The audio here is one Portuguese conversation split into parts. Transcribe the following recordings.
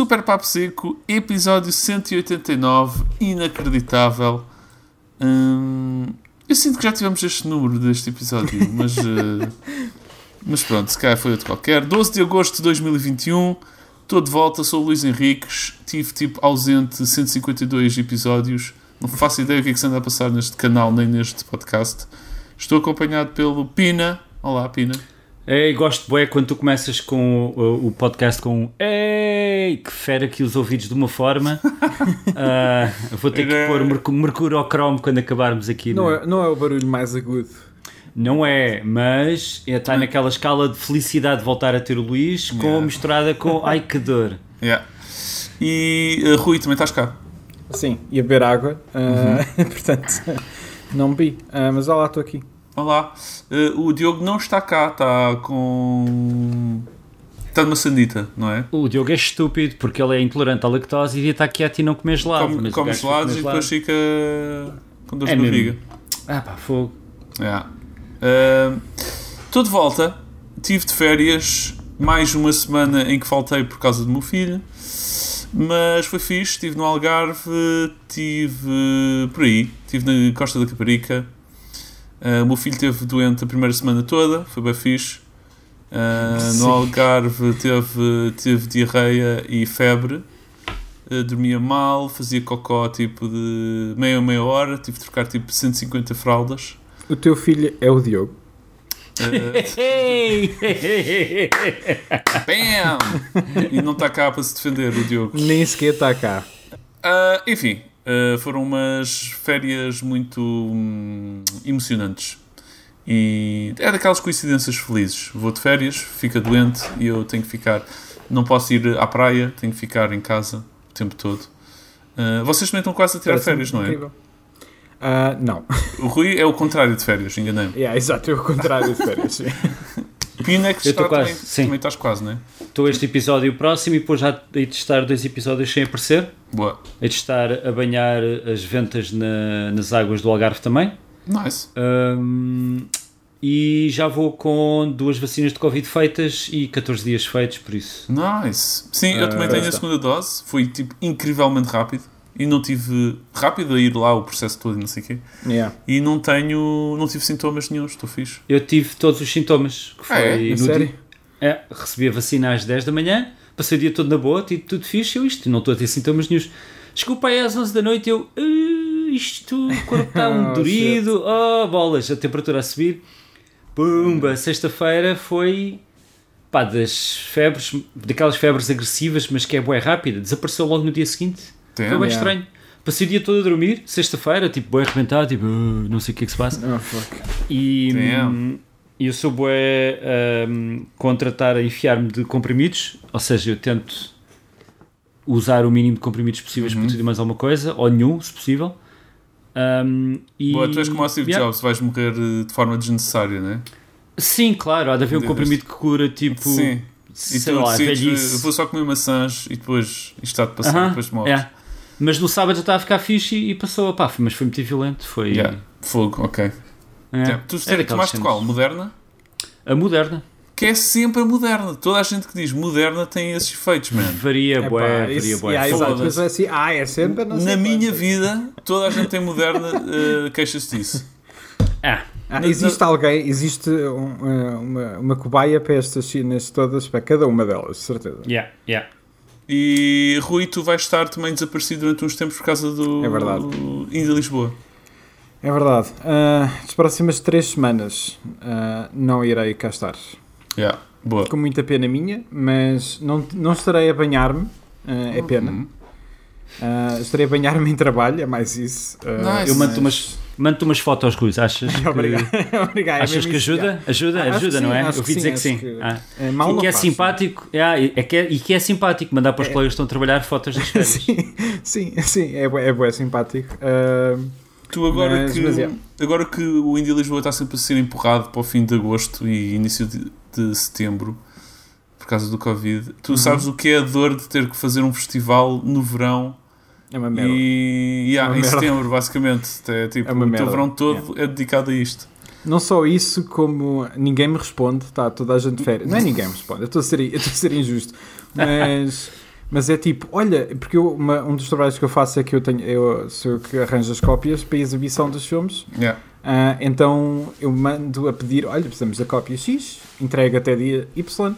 Super Papo Seco, episódio 189, inacreditável. Hum, eu sinto que já tivemos este número deste episódio, mas, uh, mas pronto, se calhar foi outro qualquer. 12 de agosto de 2021, estou de volta, sou o Luís Henriques, tive tipo ausente 152 episódios, não faço ideia o que é que se anda a passar neste canal nem neste podcast. Estou acompanhado pelo Pina. Olá, Pina. Ei, gosto bué quando tu começas com o, o podcast com um Ei, que fera aqui os ouvidos de uma forma. uh, vou ter que pôr merc mercurocromo quando acabarmos aqui. Não, é, não é o barulho mais agudo. Não é, mas está naquela escala de felicidade de voltar a ter o Luís, com yeah. misturada com ai que dor. Yeah. E uh, Rui, também estás cá? Sim, ia beber água, uh, uhum. portanto não bebi, uh, mas olá, estou aqui. Olá, uh, o Diogo não está cá, está com. Está numa sanita, não é? O Diogo é estúpido porque ele é intolerante à lactose e devia estar quieto e não comer gelado. Come, come gelados e depois fica com dor de é barriga. Ah pá, fogo. Yeah. Estou uh, de volta, tive de férias mais uma semana em que faltei por causa do meu filho. Mas foi fixe, estive no Algarve, estive por aí, estive na Costa da Caparica. Uh, o meu filho esteve doente a primeira semana toda, foi bem fixe. Uh, no Algarve teve, teve diarreia e febre. Uh, dormia mal, fazia cocó tipo de meia a meia hora, tive de trocar tipo 150 fraldas. O teu filho é o Diogo? Bam! E não está cá para se defender o Diogo. Nem sequer está cá. Uh, enfim, uh, foram umas férias muito hum, emocionantes. E é daquelas coincidências felizes. Vou de férias, fica doente e eu tenho que ficar. Não posso ir à praia, tenho que ficar em casa o tempo todo. Uh, vocês também estão quase a tirar Parece férias, não é? Incrível. Uh, não. O Rui é o contrário de férias, enganei-me. Yeah, exato, é o contrário de férias, sim. Pinex está quase, também, sim. também estás quase, não é? Estou este episódio próximo e depois já hei de estar dois episódios sem aparecer. Boa. Hei de estar a banhar as ventas na, nas águas do Algarve também. Nice. Um, e já vou com duas vacinas de Covid feitas e 14 dias feitos, por isso. Nice. Sim, eu também uh, tenho a segunda dose. Foi tipo incrivelmente rápido e não tive rápido a ir lá o processo todo e não sei o quê. Yeah. E não tenho, não tive sintomas nenhum, estou fixe. Eu tive todos os sintomas. Que foi ah, é? Sério? Dia, é, recebi a vacina às 10 da manhã, passei o dia todo na boa, tive tudo fixe, eu isto, não estou a ter sintomas nenhum. Desculpa aí às 11 da noite, eu, uh, isto, o corpo está um oh, dorido, oh, bolas, a temperatura a subir. Pumba, sexta-feira foi pá, das febres, daquelas febres agressivas, mas que é boa rápida, desapareceu logo no dia seguinte. Damn, Foi bem yeah. estranho. Passei o dia todo a dormir, sexta-feira, tipo, bem arrebentado, tipo, uh, não sei o que é que se passa. Oh, fuck. E hum, eu sou bué um, contra estar a enfiar-me de comprimidos, ou seja, eu tento usar o mínimo de comprimidos possíveis uhum. para tudo e mais alguma coisa, ou nenhum, se possível. Um, e, Boa, tu és como o Steve yeah. Jobs, vais morrer eh, de forma desnecessária, não é? Sim, claro, há de haver um comprimido que cura tipo. Sim. E tu lá, decides, vou só comer maçãs e depois isto está de passar, uh -huh. depois morres. Yeah. Mas no sábado já estava a ficar fixe e, passou, pá, mas foi muito violento. Foi. Yeah. Fogo, ok. É. Yeah. Tu é tomaste qual? Moderna? A moderna. Que é sempre a moderna. Toda a gente que diz moderna tem esses efeitos, mano. Varia, é, bué, varia, bué. Yeah, assim, ah, é sempre Na minha vida, toda a gente tem moderna, uh, queixa-se disso. Ah. Ah, existe alguém, existe um, eh, uma, uma cobaia para estas chinas todas, para cada uma delas, certeza. Yeah, yeah. E Rui, tu vais estar também desaparecido durante uns tempos por causa do é verdade. Indo a Lisboa. É verdade. Uh, as próximas três semanas uh, não irei cá estar. Yeah, boa. Com muita pena minha, mas não, não estarei a banhar-me, uh, é pena. Uhum. estarei a banhar-me em trabalho, é mais isso. Nice. Eu mando umas Manda-te umas fotos, Cruz. Achas que, Obrigado. Obrigado. Achas que ajuda? Ajuda, ah, ajuda, não é? Eu ouvi dizer que sim. Que ah. é, mal e que é faço, simpático. É, é que é, e que é simpático mandar para os é. colegas que estão a trabalhar fotos das férias. sim, sim, sim, é, é, é simpático. Uh, tu agora, mas, que, mas é. agora que o Indy Lisboa está sempre a ser empurrado para o fim de agosto e início de, de setembro por causa do Covid, tu uhum. sabes o que é a dor de ter que fazer um festival no verão é uma merda. E yeah, é uma em merda. setembro, basicamente. É, tipo, é o teu verão todo é. é dedicado a isto. Não só isso, como ninguém me responde, está toda a gente de férias. Não é ninguém me responde, eu estou a ser, eu estou a ser injusto. Mas, mas é tipo, olha, porque eu, uma- um dos trabalhos que eu faço é que eu tenho, eu sou eu que arranjo as cópias para a exibição dos filmes. Yeah. Ah, então eu mando a pedir, olha, precisamos da cópia X, entrega até dia Y.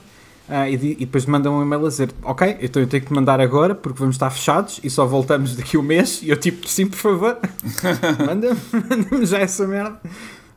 ah, e, e depois mandam um e-mail a dizer, ok, então eu tenho que te mandar agora porque vamos estar fechados e só voltamos daqui a um mês. E eu tipo, sim, por favor, manda-me manda já essa merda.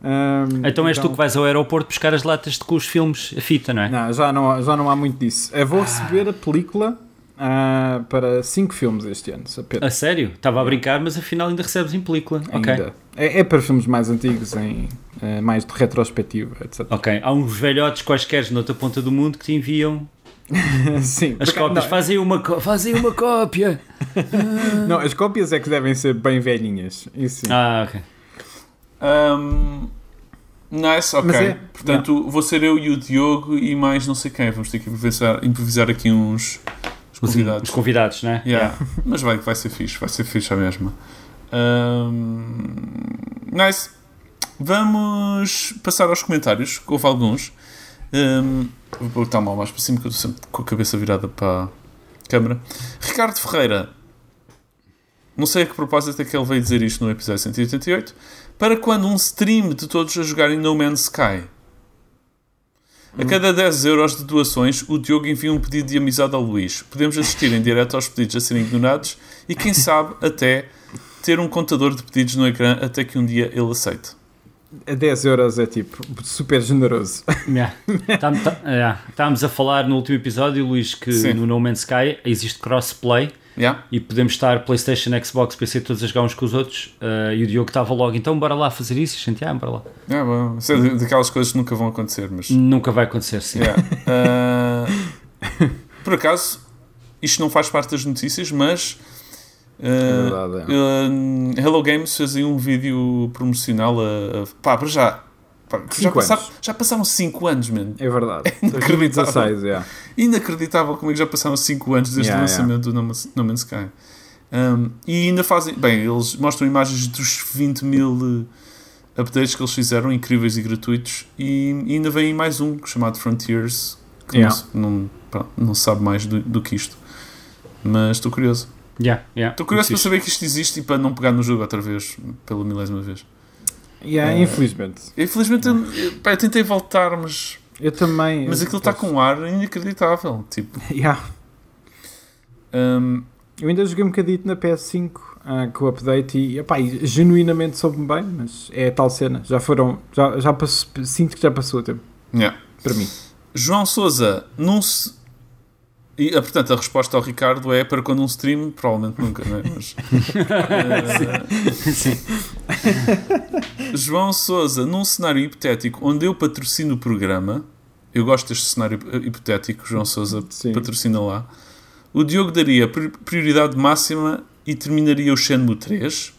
Ah, Então és tu que vais ao aeroporto buscar as latas de com os filmes, a fita, não é? Não, já não, há- já não há muito disso. Eu vou receber a película ah, para 5 filmes este ano, apenas. A sério? Estava a brincar, mas afinal ainda recebes em película. Ainda. É, é para filmes mais antigos, em, ah, mais de retrospectiva, etc. Ok. Há uns velhotes quaisquer na outra ponta do mundo que te enviam Sim, as porque- cópias. não, Fazem uma, fazem uma cópia. não, as cópias é que devem ser bem velhinhas. Isso sim. Ah, ok. Um, nice, ok. É- Portanto, vou ser eu e o Diogo e mais não sei quem. Vamos ter que improvisar, improvisar aqui uns Os, convidados. os convidados, não é? Yeah. Mas vai, vai ser fixe, vai ser fixe a mesma. Um, nice. Vamos passar aos comentários, que houve alguns. Um, vou botar mal mais para cima, que eu estou sempre com a cabeça virada para a câmara. Ricardo Ferreira. Não sei a que propósito é que ele veio dizer isto no episódio 188. Para quando um stream de todos a jogarem No Man's Sky? A cada 10 euros de doações, o Diogo envia um pedido de amizade ao Luís. Podemos assistir em direto aos pedidos a serem ignorados e, quem sabe, até ter um contador de pedidos no ecrã até que um dia ele aceite. A 10 euros é tipo super generoso. Yeah. Tá- tá- yeah. Estávamos a falar no último episódio, Luís, que Sim. no No Man's Sky existe crossplay Yeah? e podemos estar PlayStation, Xbox, PC todos a jogar uns com os outros. ah, e o Diogo estava logo, então bora lá fazer isso. E a gente, ah, bora lá. Yeah, bom, isso é daquelas coisas que nunca vão acontecer, mas. Nunca vai acontecer, sim. Yeah. Ah, por acaso, isto não faz parte das notícias, mas. ah, É verdade, é. Hello Games fez aí um vídeo promocional a. a pá, para já. Já, anos. já passaram 5 anos, mano. É verdade. inacreditável. 2016, yeah. Inacreditável como é que já passaram 5 anos desde Yeah, o lançamento do No Man's, Sky. Um, e ainda fazem. Bem, eles mostram imagens dos 20 mil eh, updates que eles fizeram, incríveis e gratuitos. E, e ainda vem mais um chamado Frontiers, que Yeah. não, não, pá, não sabe mais do, do que isto. Mas estou curioso. Yeah, yeah. Estou curioso para saber que isto existe e para não pegar no jogo outra vez, pela milésima vez. Yeah, Ah. Infelizmente. Infelizmente, eu, pá, eu tentei voltar, mas, Eu também. mas eu aquilo está com um ar inacreditável. Tipo, Yeah. um, Eu ainda joguei um bocadito na PS5 ah, com o update e, epá, e genuinamente soube-me bem, mas é a tal cena. Já foram. Já, já passou, sinto que já passou o tempo. yeah. Para mim. João Souza, não se. E, ah, portanto, a resposta ao Ricardo é para quando um stream, provavelmente nunca, não é? Mas, eh, Sim. João Souza, num cenário hipotético onde eu patrocino o programa, eu gosto deste cenário hipotético, João Souza Sim. patrocina lá, o Diogo daria pri- prioridade máxima e terminaria o Shenmue 3.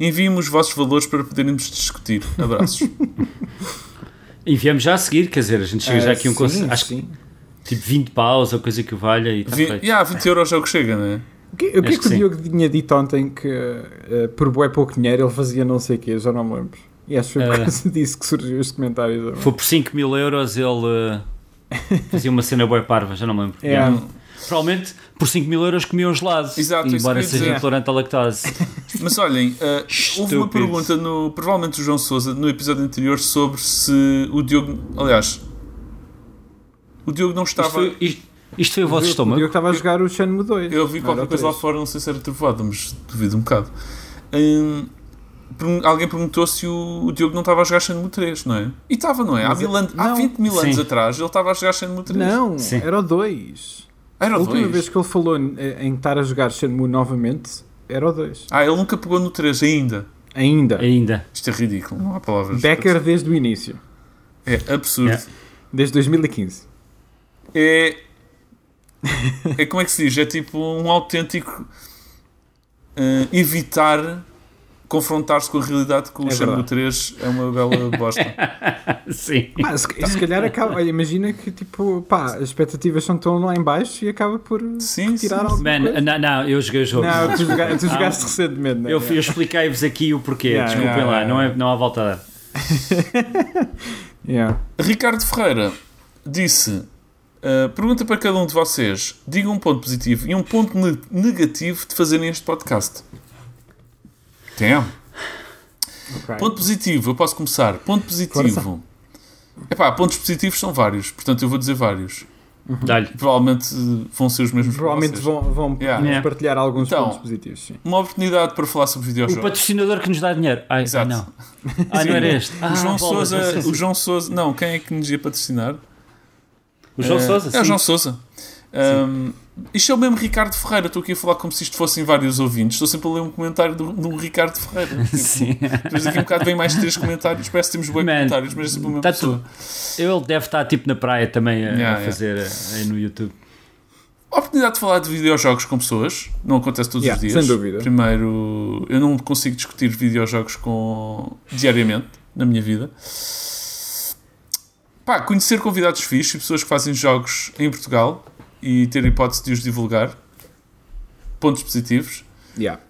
Enviem-me os vossos valores para podermos discutir. Abraços. Enviamos já a seguir, quer dizer, a gente chega já Ah, aqui a um conselho. Acho que sim. Tipo 20 paus ou coisa que valha e está Vi, feito. yeah, 20 euros é o que chega, não é? O que, o que é que que o. Diogo tinha dito ontem que eh, por bué pouco dinheiro ele fazia não sei o quê, já não me lembro. E acho que foi por Eh. causa disso que surgiu este comentário. também. Foi por 5 mil euros ele eh, fazia uma cena boa parva, já não me lembro. É. Yeah. Provavelmente por 5 mil euros comia um gelado. Exato, embora seja dizer. intolerante à lactose. Mas olhem, uh, houve uma pergunta, no, provavelmente o João Souza, no episódio anterior, sobre se o Diogo. Aliás, o Diogo não Isto estava. foi, isto, isto foi o vosso O Diogo estômago? estava a jogar o Shenmue 2. Eu vi qualquer coisa lá 3. fora, não sei se era trovoada, mas duvido um bocado. Hum, alguém perguntou se o, o Diogo não estava a jogar Shenmue 3, não é? E estava, não é? Há, mil an- há não. 20 mil anos Sim. atrás ele estava a jogar Shenmue 3. Não, Sim. era o 2. Era A o última 2. vez que ele falou em, em estar a jogar Shenmue novamente era o 2. Ah, ele nunca pegou no 3 ainda. Ainda. Ainda. Isto é ridículo, não há palavras. Becker desde o início. É absurdo. Yeah. Desde 2015. É. É como é que se diz? É tipo um autêntico eh, evitar confrontar-se com a realidade que o É Shenmue verdade. 3 é uma bela bosta. Sim. Pá, se, se calhar acaba. Olha, imagina que tipo, pá, as expectativas são tão lá em baixo e acaba por Sim, tirar sim. alguma Man, coisa. não, não, eu joguei o jogo. Não, tu, joga- tu jogaste recentemente, né? Eu, eu expliquei-vos aqui o porquê, Yeah, desculpem yeah, lá, yeah. Não, é, não há volta a dar. Yeah. Ricardo Ferreira disse: uh, pergunta para cada um de vocês: diga um ponto positivo e um ponto ne- negativo de fazerem este podcast. Tem. Ok. Ponto positivo, eu posso começar. Ponto positivo. Epá, pontos positivos são vários, portanto eu vou dizer vários. Dá-lhe. Provavelmente uh, vão ser os mesmos Provavelmente vão, vão Yeah. Partilhar alguns Então, pontos positivos. Sim. Uma oportunidade para falar sobre O videojogos. patrocinador que nos dá dinheiro. Ai, ai Exato. não. Ah, não era este. Ah, o João bolas, sei o João Souza, não, quem é que nos ia patrocinar? O João Eh, Souza, É o sim. João Souza. Um, isto é o mesmo Ricardo Ferreira. Estou aqui a falar como se isto fossem vários ouvintes. Estou sempre a ler um comentário do, do Ricardo Ferreira. Tipo, Sim. Depois daqui a um bocado vem mais três comentários. Parece que temos bons comentários, mas é sempre a mesma tá pessoa. Ele deve estar tipo na praia também a, Yeah, a fazer eh, aí no YouTube. A oportunidade de falar de videojogos com pessoas não acontece todos Yeah, os dias. sem dúvida. Primeiro, eu não consigo discutir videojogos com... diariamente na minha vida. Pá, conhecer convidados fixos e pessoas que fazem jogos em Portugal e ter a hipótese de os divulgar. Pontos positivos. Yeah.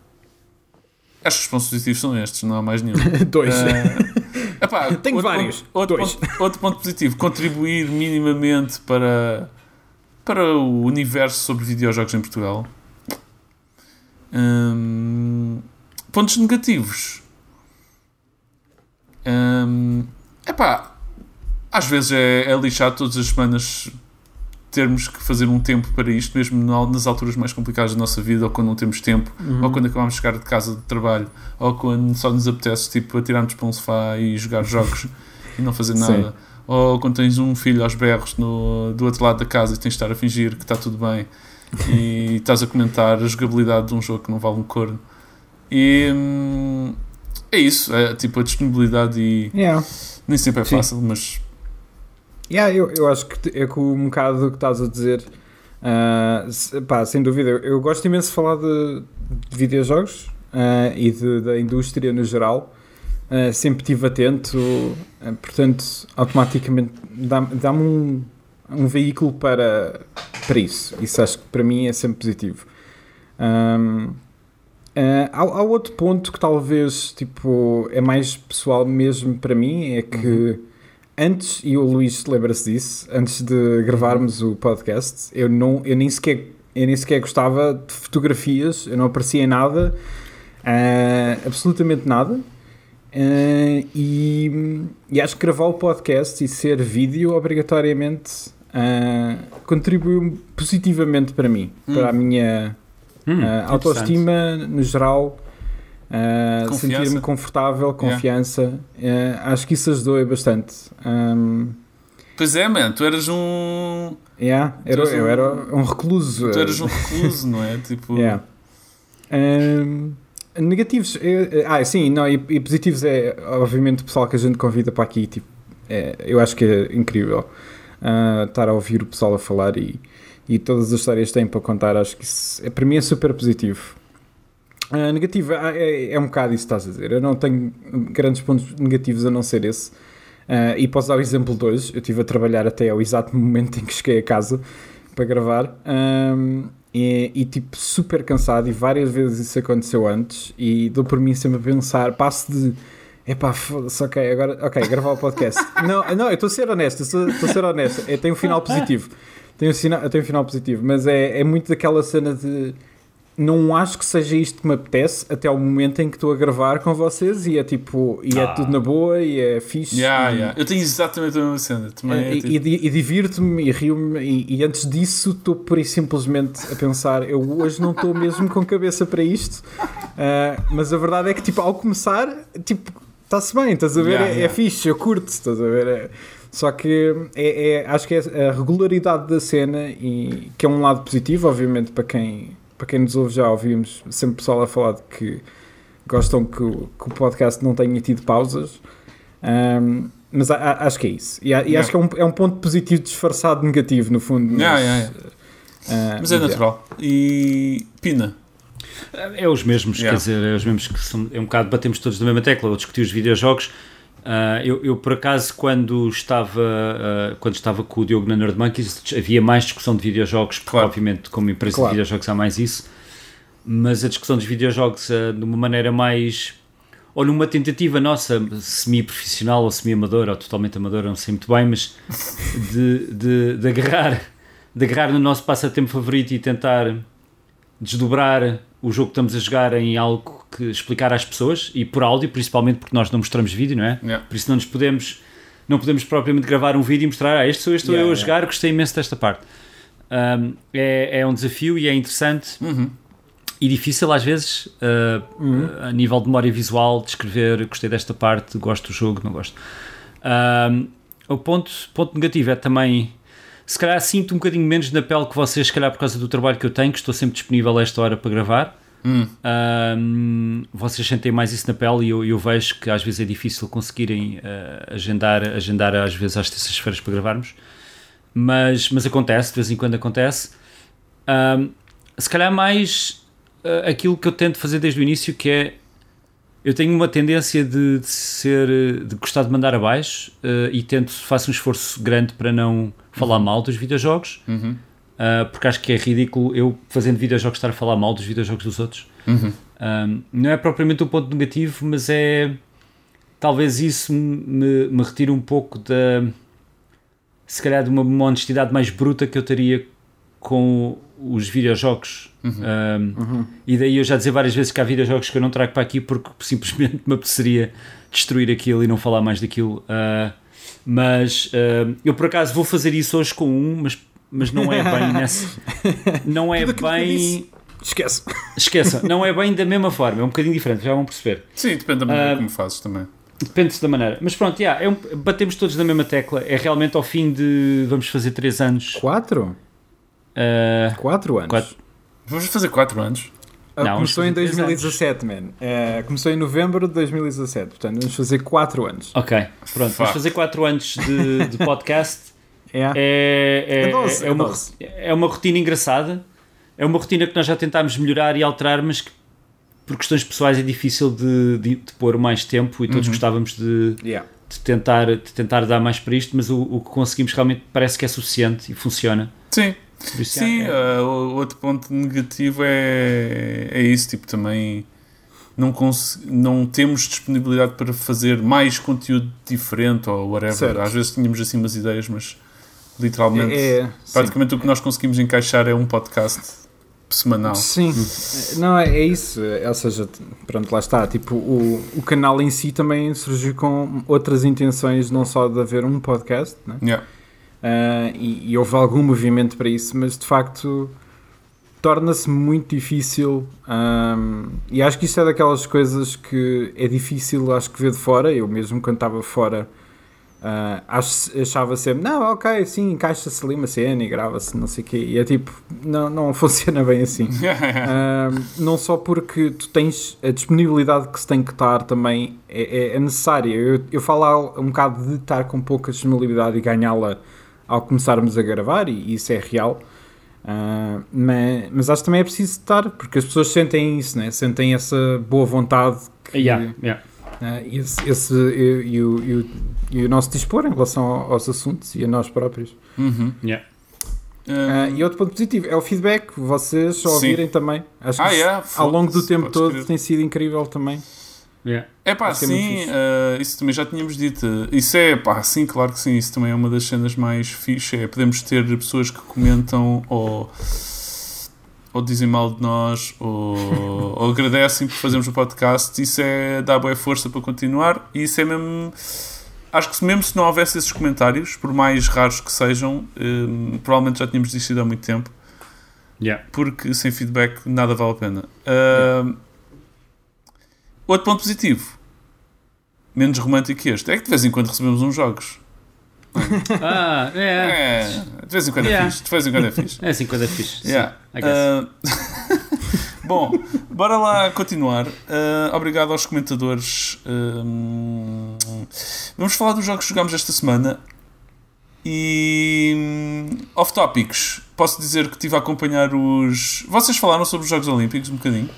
Acho que os pontos positivos são estes, não há mais nenhum. Dois. Ah, epá, Tenho outro vários. Ponto, outro, Dois. ponto, outro ponto positivo: contribuir minimamente para, para o universo sobre videojogos em Portugal. Hum, pontos negativos: hum, epá, às vezes é, é lixado todas as semanas termos que fazer um tempo para isto, mesmo na- nas alturas mais complicadas da nossa vida, ou quando não temos tempo, Uhum. ou quando acabamos de chegar de casa de trabalho, ou quando só nos apetece tipo, atirarmos para um sofá e jogar jogos e não fazer nada. Ou quando tens um filho aos berros no, do outro lado da casa e tens de estar a fingir que está tudo bem e estás a comentar a jogabilidade de um jogo que não vale um corno. E hum, é isso, é tipo a disponibilidade e Yeah. nem sempre é Sim. fácil, mas Yeah, eu, eu acho que é com um bocado do que estás a dizer. ah, se- pá, sem dúvida, eu, gosto imenso de falar de, de videojogos ah, e de- da indústria no geral. Ah, sempre estive atento, portanto, automaticamente dá- dá-me um, um veículo para, para isso. Isso acho que para mim é sempre positivo. Ahm, ah, há, há outro ponto que talvez tipo, é mais pessoal mesmo para mim, é que antes, e o Luís lembra-se disso, antes de gravarmos o podcast, eu, não, eu, nem sequer, eu nem sequer gostava de fotografias, eu não aparecia em nada, ah, absolutamente nada. Ah, e, e acho que gravar o podcast e ser vídeo obrigatoriamente ah, contribuiu positivamente para mim, para a minha Hum, autoestima no geral, Confiança. sentir-me confortável, confiança. ah, acho que isso ajudou bastante. Um, pois é, man, tu eras um. yeah, era, eu um- era um recluso. Tu eras um recluso, não é? Tipo. Yeah. Um, negativos, eh, ah, sim, não, e, e positivos é, obviamente, o pessoal que a gente convida para aqui, tipo, é, eu acho que é incrível ah, estar a ouvir o pessoal a falar e, e todas as histórias que têm para contar, acho que isso, é, para mim é super positivo. Ah, negativo, ah, é, é um bocado isso que estás a dizer, eu não tenho grandes pontos negativos a não ser esse. Ah, e posso dar o exemplo de hoje, eu estive a trabalhar até ao exato momento em que cheguei a casa para gravar. Ahm, e, e, tipo super cansado. E várias vezes isso aconteceu antes. E dou por mim sempre a pensar, passo de epá, foda-se, ok, agora, ok, gravar o podcast. não, não, eu estou a ser honesto, estou a ser honesto, eu tenho um final positivo, tenho um, tenho um final positivo, mas é, é muito daquela cena de não acho que seja isto que me apetece até ao momento em que estou a gravar com vocês e é tipo, e é Ah. tudo na boa e é fixe. Yeah, e, yeah. Eu tenho exatamente a mesma cena. Também é, e, tipo, e, e divirto-me e rio-me e, e antes disso estou por aí simplesmente a pensar eu hoje não estou mesmo com cabeça para isto Ah, mas a verdade é que tipo ao começar tipo está-se bem, estás a ver, Yeah, é, é yeah. fixe, eu curto estás a ver, É- só que é, é- acho que é a regularidade da cena e que é um lado positivo obviamente para quem para quem nos ouve já ouvimos sempre pessoal a falar de que gostam que, o- que o podcast não tenha tido pausas Ahm, mas a- a- acho que é isso. E, a- e Yeah. acho que é um, é um ponto positivo disfarçado de negativo, no fundo. Mas, Yeah, yeah, ah, Mas é natural. E. Pina. É os mesmos, Yeah. quer dizer, é os mesmos que são, é um bocado, batemos todos na mesma tecla, ou discutir os videojogos. Ah, eu, eu, por acaso, quando estava, ah, quando estava com o Diogo na Nerd Monkeys, havia mais discussão de videojogos, porque, Claro. obviamente, como empresa Claro. de videojogos há mais isso, mas a discussão dos videojogos ah, de uma maneira mais ou numa tentativa nossa, semi-profissional ou semi-amadora, ou totalmente amadora, não sei muito bem, mas de, de, de, agarrar, de agarrar no nosso passatempo favorito e tentar desdobrar o jogo que estamos a jogar em algo que explicar às pessoas e por áudio, principalmente porque nós não mostramos vídeo, não é? Yeah. Por isso não nos podemos, não podemos propriamente gravar um vídeo e mostrar, ah, este sou, este sou Yeah, eu a jogar, gostei imenso desta parte. Um, é, é um desafio e é interessante Uhum. e difícil às vezes uh, a nível de memória visual de escrever gostei desta parte, gosto do jogo, não gosto Um, o ponto, ponto negativo é também se calhar sinto um bocadinho menos na pele que vocês, se calhar por causa do trabalho que eu tenho, que estou sempre disponível a esta hora para gravar Hum. Um, vocês sentem mais isso na pele e eu, eu vejo que às vezes é difícil conseguirem uh, agendar, agendar às vezes às terças-feiras para gravarmos mas, mas acontece, de vez em quando acontece. Um, se calhar mais uh, aquilo que eu tento fazer desde o início, que é eu tenho uma tendência de, de ser de gostar de mandar abaixo uh, e tento, faço um esforço grande para não falar mal dos videojogos, Uhum. Uh, porque acho que é ridículo eu fazendo videojogos estar a falar mal dos videojogos dos outros. Uhum. Um, não é propriamente um ponto negativo, mas é talvez isso me, me retire um pouco da se calhar de uma, uma honestidade mais bruta que eu teria com os videojogos. Um, E daí eu já dizer várias vezes que há videojogos que eu não trago para aqui porque simplesmente me apeteceria destruir aquilo e não falar mais daquilo. Uh, mas uh, eu por acaso vou fazer isso hoje com um, mas, mas não é bem nessa. Não é bem. Esquece. Esqueçam, não é bem da mesma forma, é um bocadinho diferente, já vão perceber. Sim, depende da maneira Ah, como fazes também. Depende da maneira. Mas pronto, yeah, é um- batemos todos na mesma tecla. É realmente ao fim de. Vamos fazer 3 anos. Quatro? ah, Quatro anos. Quatro. Vamos fazer 4 anos. Ah, Não, começou em vamos fazer três 2017, man. Eh, começou em novembro de 2017. Portanto, vamos fazer 4 anos. ok, pronto. Fuck. Vamos fazer 4 anos de, de podcast. É. É, é, É é é uma, é uma rotina engraçada. É uma rotina que nós já tentámos melhorar e alterar, mas que por questões pessoais é difícil de, de, de pôr mais tempo e todos gostávamos de, Yeah. de tentar, de tentar dar mais para isto, mas o, o que conseguimos realmente parece que é suficiente e funciona. Sim, isso, sim. é- ah, o outro ponto negativo é, é isso. Tipo, também não, não temos disponibilidade para fazer mais conteúdo diferente ou whatever. Certo. Às vezes tínhamos assim umas ideias, mas literalmente, É, é, sim. praticamente o que nós conseguimos encaixar é um podcast semanal. Sim, não, é, é isso. É, Ou seja, pronto, lá está. Tipo, o, o canal em si também surgiu com outras intenções, não só de haver um podcast, né? Yeah. Ah, e, e houve algum movimento para isso, mas de facto torna-se muito difícil. ahm, e acho que isso é daquelas coisas que é difícil, acho que ver de fora. Eu mesmo quando estava fora. Acho- achava sempre, não, ok, sim, encaixa-se ali uma cena e grava-se, não sei o quê. E é tipo, não, não funciona bem assim. Ahm, não só porque tu tens a disponibilidade que se tem que estar também é, é- é necessária. Eu, eu falo al- um bocado de estar com pouca disponibilidade e ganhá-la ao começarmos a gravar, e isso é real. Ah, mas, mas acho que também é preciso estar, porque as pessoas sentem isso, né? sentem essa boa vontade que, Yeah, yeah. ah, e esse, esse- e, e o, e o- nosso dispor em relação ao- aos assuntos e a nós próprios. Uhum. Yeah. Ah, e outro ponto positivo é o feedback, vocês só Sim. ouvirem também. Acho que Ah, yeah, ao longo do tempo podes todo crer. tem sido incrível também. Yeah. É pá, Acho é sim, eh, isso também já tínhamos dito. Isso é pá, sim, claro que sim. Isso também é uma das cenas mais fixe. É podemos ter pessoas que comentam ou, ou dizem mal de nós ou, ou agradecem por fazermos o podcast. Isso é dá boa força para continuar. E isso é mesmo. Acho que mesmo se não houvesse esses comentários, por mais raros que sejam, eh, provavelmente já tínhamos desistido há muito tempo Yeah. porque sem feedback nada vale a pena. Ah, outro ponto positivo, menos romântico que este, é que de vez em quando recebemos uns jogos. Ah, é. É, de vez em quando Yeah. é fixe. De vez em quando é fixe. É assim quando é fixe. Yeah. Ah, Bom, bora lá continuar. Ah, obrigado aos comentadores. Hum, vamos falar dos jogos que jogámos esta semana. E hum, off topics, posso dizer que estive a acompanhar os. Vocês falaram sobre os Jogos Olímpicos um bocadinho?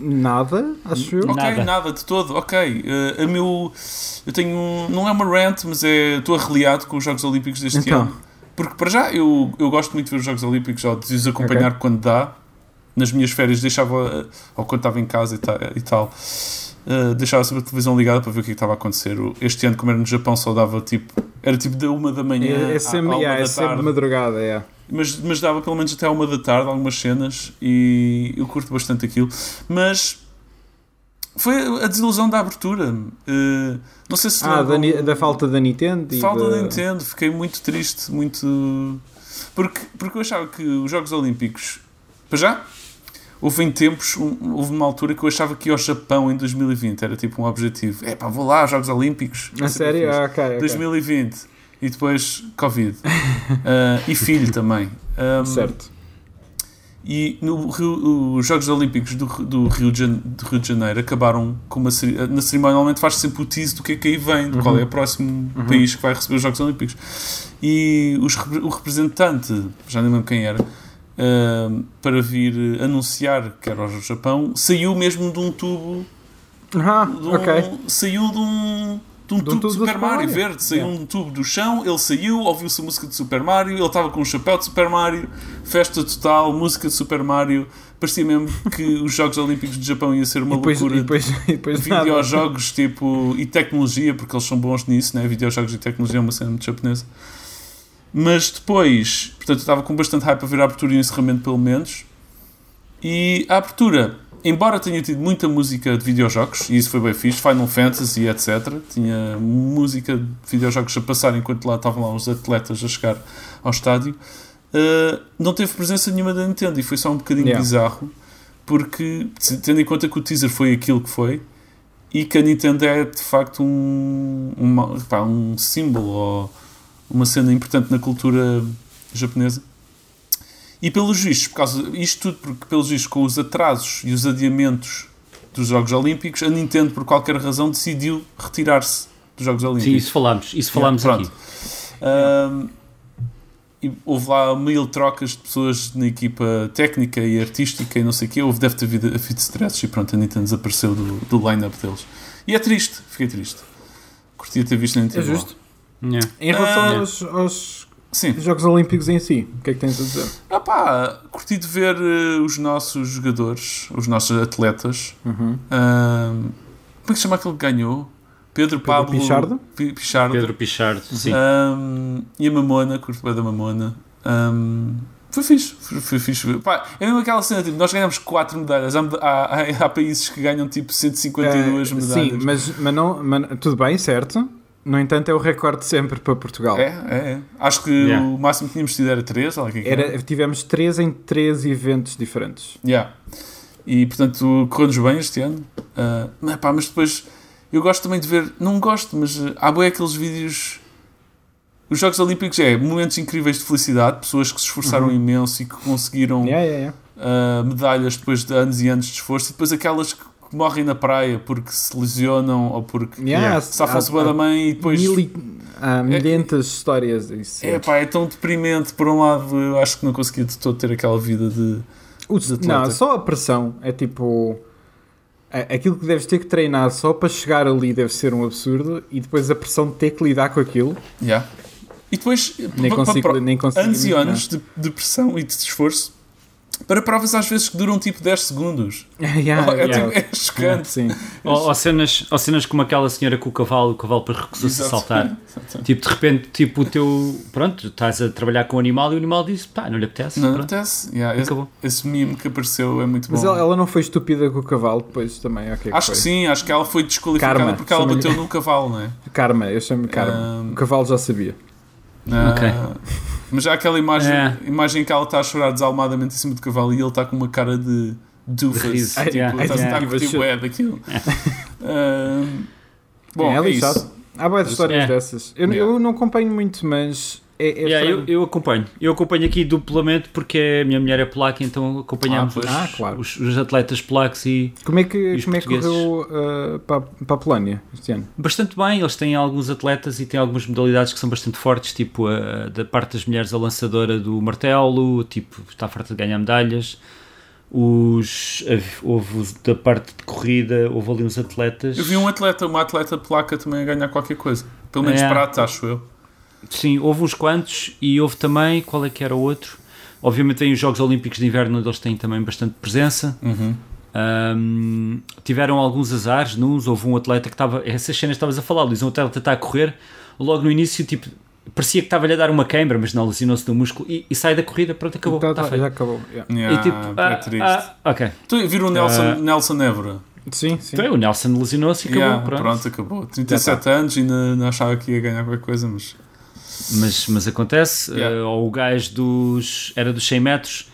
Nada, acho eu. Ok, Nada. nada, de todo, ok. Uh, a meu, eu tenho. um- Não é uma rant, mas é. Estou arreliado com os Jogos Olímpicos deste Então. ano. Porque para já eu, eu gosto muito de ver os Jogos Olímpicos, ou de os acompanhar quando dá. Nas minhas férias deixava. Ou quando estava em casa e, ta- tal. Uh, deixava sempre a televisão ligada para ver o que, é estava a acontecer. Este ano, como era no Japão, só dava tipo. Era tipo da uma da manhã. É, é à- sempre, à uma yeah, é da sempre tarde. madrugada, é. mas, mas dava pelo menos até à uma da tarde algumas cenas e eu curto bastante aquilo. Mas foi a desilusão da abertura. Uh, não sei se Ah, da, da falta da Nintendo falta da... da Nintendo, fiquei muito triste, muito. Porque, porque eu achava que os Jogos Olímpicos. Para já, houve em tempos, houve uma altura que eu achava que ir ao Japão em 2020 era tipo um objetivo. É pá, vou lá, aos Jogos Olímpicos. A sério? Sempre Ah, fiz. ok, ok. 2020 e depois Covid. Ah, e filho também. Um, Certo. E no Rio- os Jogos Olímpicos do, do Rio, de do Rio de Janeiro acabaram com uma na cerimónia normalmente faz sempre o tease do que é que aí vem, de qual é o próximo país que vai receber os Jogos Olímpicos. E os o representante, já nem lembro quem era, ah, para vir anunciar que era o Japão, saiu mesmo de um tubo Ah, de um- ok. saiu de um, de um De um tubo tubo de Super Mario Mario. verde. Saiu Yeah. um tubo do chão, ele saiu, ouviu-se a música de Super Mario, ele estava com um chapéu de Super Mario, festa total, música de Super Mario. Parecia mesmo que os Jogos Olímpicos do Japão ia ser uma E depois, e loucura depois, e depois de nada. videojogos tipo, e tecnologia, porque eles são bons nisso, né? videojogos e tecnologia é uma cena muito japonesa. Mas depois, portanto, eu estava com bastante hype a ver a abertura e o encerramento, pelo menos. E a abertura, embora tenha tido muita música de videojogos, e isso foi bem fixe, Final Fantasy, etc. Tinha música de videojogos a passar enquanto lá estavam lá os atletas a chegar ao estádio. uh, não teve presença nenhuma da Nintendo e foi só um bocadinho Yeah. bizarro, porque tendo em conta que o teaser foi aquilo que foi e que a Nintendo é de facto um, uma- pá, um símbolo ou uma cena importante na cultura japonesa. E pelos vistos, por causa isto tudo, porque pelos vistos, com os atrasos e os adiamentos dos Jogos Olímpicos, a Nintendo, por qualquer razão, decidiu retirar-se dos Jogos Olímpicos. Sim, isso falámos, isso falámos Yeah, aqui. Ahm, e houve lá mil trocas de pessoas na equipa técnica e artística e não sei o quê. Houve, deve ter havido, havido stress e pronto, a Nintendo desapareceu do, do line-up deles. E é triste, fiquei triste. Curtia ter visto a É Nintendo. lá. justo. Yeah. Em relação Ah, aos, aos Sim. Jogos Olímpicos em si, o que é que tens a dizer? Ah pá, curti de ver eh, os nossos jogadores, os nossos atletas. Uhum. Ahm, como é que se chama aquele que ganhou? Pedro, Pablo Pichardo? Pi- Pichardo. Pedro Pichardo, sim. Um, e a Mamona, curto bem da Mamona. Um, foi fixe, foi, foi fixe. Pá, é mesmo aquela cena, tipo, nós ganhamos 4 medalhas. Há, há, há- países que ganham tipo 152 Eh, medalhas. Sim, mas, mas, não, mas tudo bem, certo? No entanto, é o recorde sempre para Portugal. É, é, é. Acho que Yeah. o máximo que tínhamos tido era 3. Olha, que é que Era, tivemos três em três eventos diferentes. Yeah. E portanto, correu-nos bem este ano. Uh, mas, pá, mas depois eu gosto também de ver, não gosto, mas uh, há bem aqueles vídeos. Os Jogos Olímpicos é momentos incríveis de felicidade, pessoas que se esforçaram imenso e que conseguiram Yeah, yeah, yeah. uh, medalhas depois de anos e anos de esforço, e depois aquelas que morrem na praia porque se lesionam ou porque Yeah, safam-se da há mãe e depois. Mil e, há milhentas histórias disso. É pá, é tão deprimente. Por um lado, eu acho que não consegui de todo ter aquela vida de. O- de atleta. não, só a pressão é tipo. Aquilo que deves ter que treinar só para chegar ali deve ser um absurdo e depois a pressão de ter que lidar com aquilo. Yeah. E depois, Nem consigo, nem consigo anos e anos de, de pressão e de esforço para provas às vezes que duram tipo 10 segundos. Yeah, é, yeah. tipo, é chocante. Sim. Ou, ou cenas, ou cenas como aquela senhora com o cavalo, o cavalo para recusou-se a saltar. Exato. Tipo, de repente, tipo, o teu. Pronto, estás a trabalhar com o animal e o animal diz: pá, não lhe apetece. Não pronto. acontece. Yeah, esse, Acabou. esse meme que apareceu é muito Mas bom. ela, ela não foi estúpida com o cavalo depois também. ok, acho foi. que sim, acho que ela foi desqualificada Karma, porque ela bateu no cavalo, não é? Karma, eu chamo Karma. Um, O cavalo já sabia. Ah, Ok. Mas já aquela imagem, É. imagem que ela está a chorar desalmadamente em cima do cavalo e ele está com uma cara de doofus. Tipo, Yeah, está yeah. a curtir bué daquilo. Ah, bom, é, é, lixado. isso. Há boas histórias É. dessas. Eu, Yeah. eu não acompanho muito, mas é, é Yeah, eu, eu acompanho. Eu acompanho aqui duplamente porque a minha mulher é polaca, então acompanhamos Ah, os, Ah, claro. os, os atletas polacos e Como é que, os como é que correu uh, para, para a Polónia este ano? bastante bem. Eles têm alguns atletas e têm algumas modalidades que são bastante fortes, tipo a, da parte das mulheres a lançadora do martelo, tipo, está farta de ganhar medalhas. Os, houve da parte de corrida, houve ali uns atletas. Eu vi um atleta, uma atleta polaca também a ganhar qualquer coisa. Pelo menos É. prata, acho eu. Sim, houve uns quantos e houve também, qual é que era o outro? Obviamente tem os Jogos Olímpicos de Inverno onde eles têm também bastante presença. Uhum. Ahm, tiveram alguns azares, nuns, houve um atleta que estava, essas cenas estavas a falar, Luís, um atleta está a correr, logo no início, tipo, parecia que estava-lhe a dar uma queimbra, mas não, lesionou-se do músculo e, e sai da corrida, pronto, acabou, Tá, está tá, feito. já acabou. yeah. Yeah, e tipo, é ah, triste. ah, ok. Tu viram o Nelson, Ah. Nelson Évora? Sim, sim. Então, o Nelson lesionou-se e acabou, Yeah, pronto. pronto. acabou. 37 anos e ainda não achava que ia ganhar qualquer coisa, mas. Mas, mas acontece, Yeah. eh, ou o gajo dos, era dos 100 metros,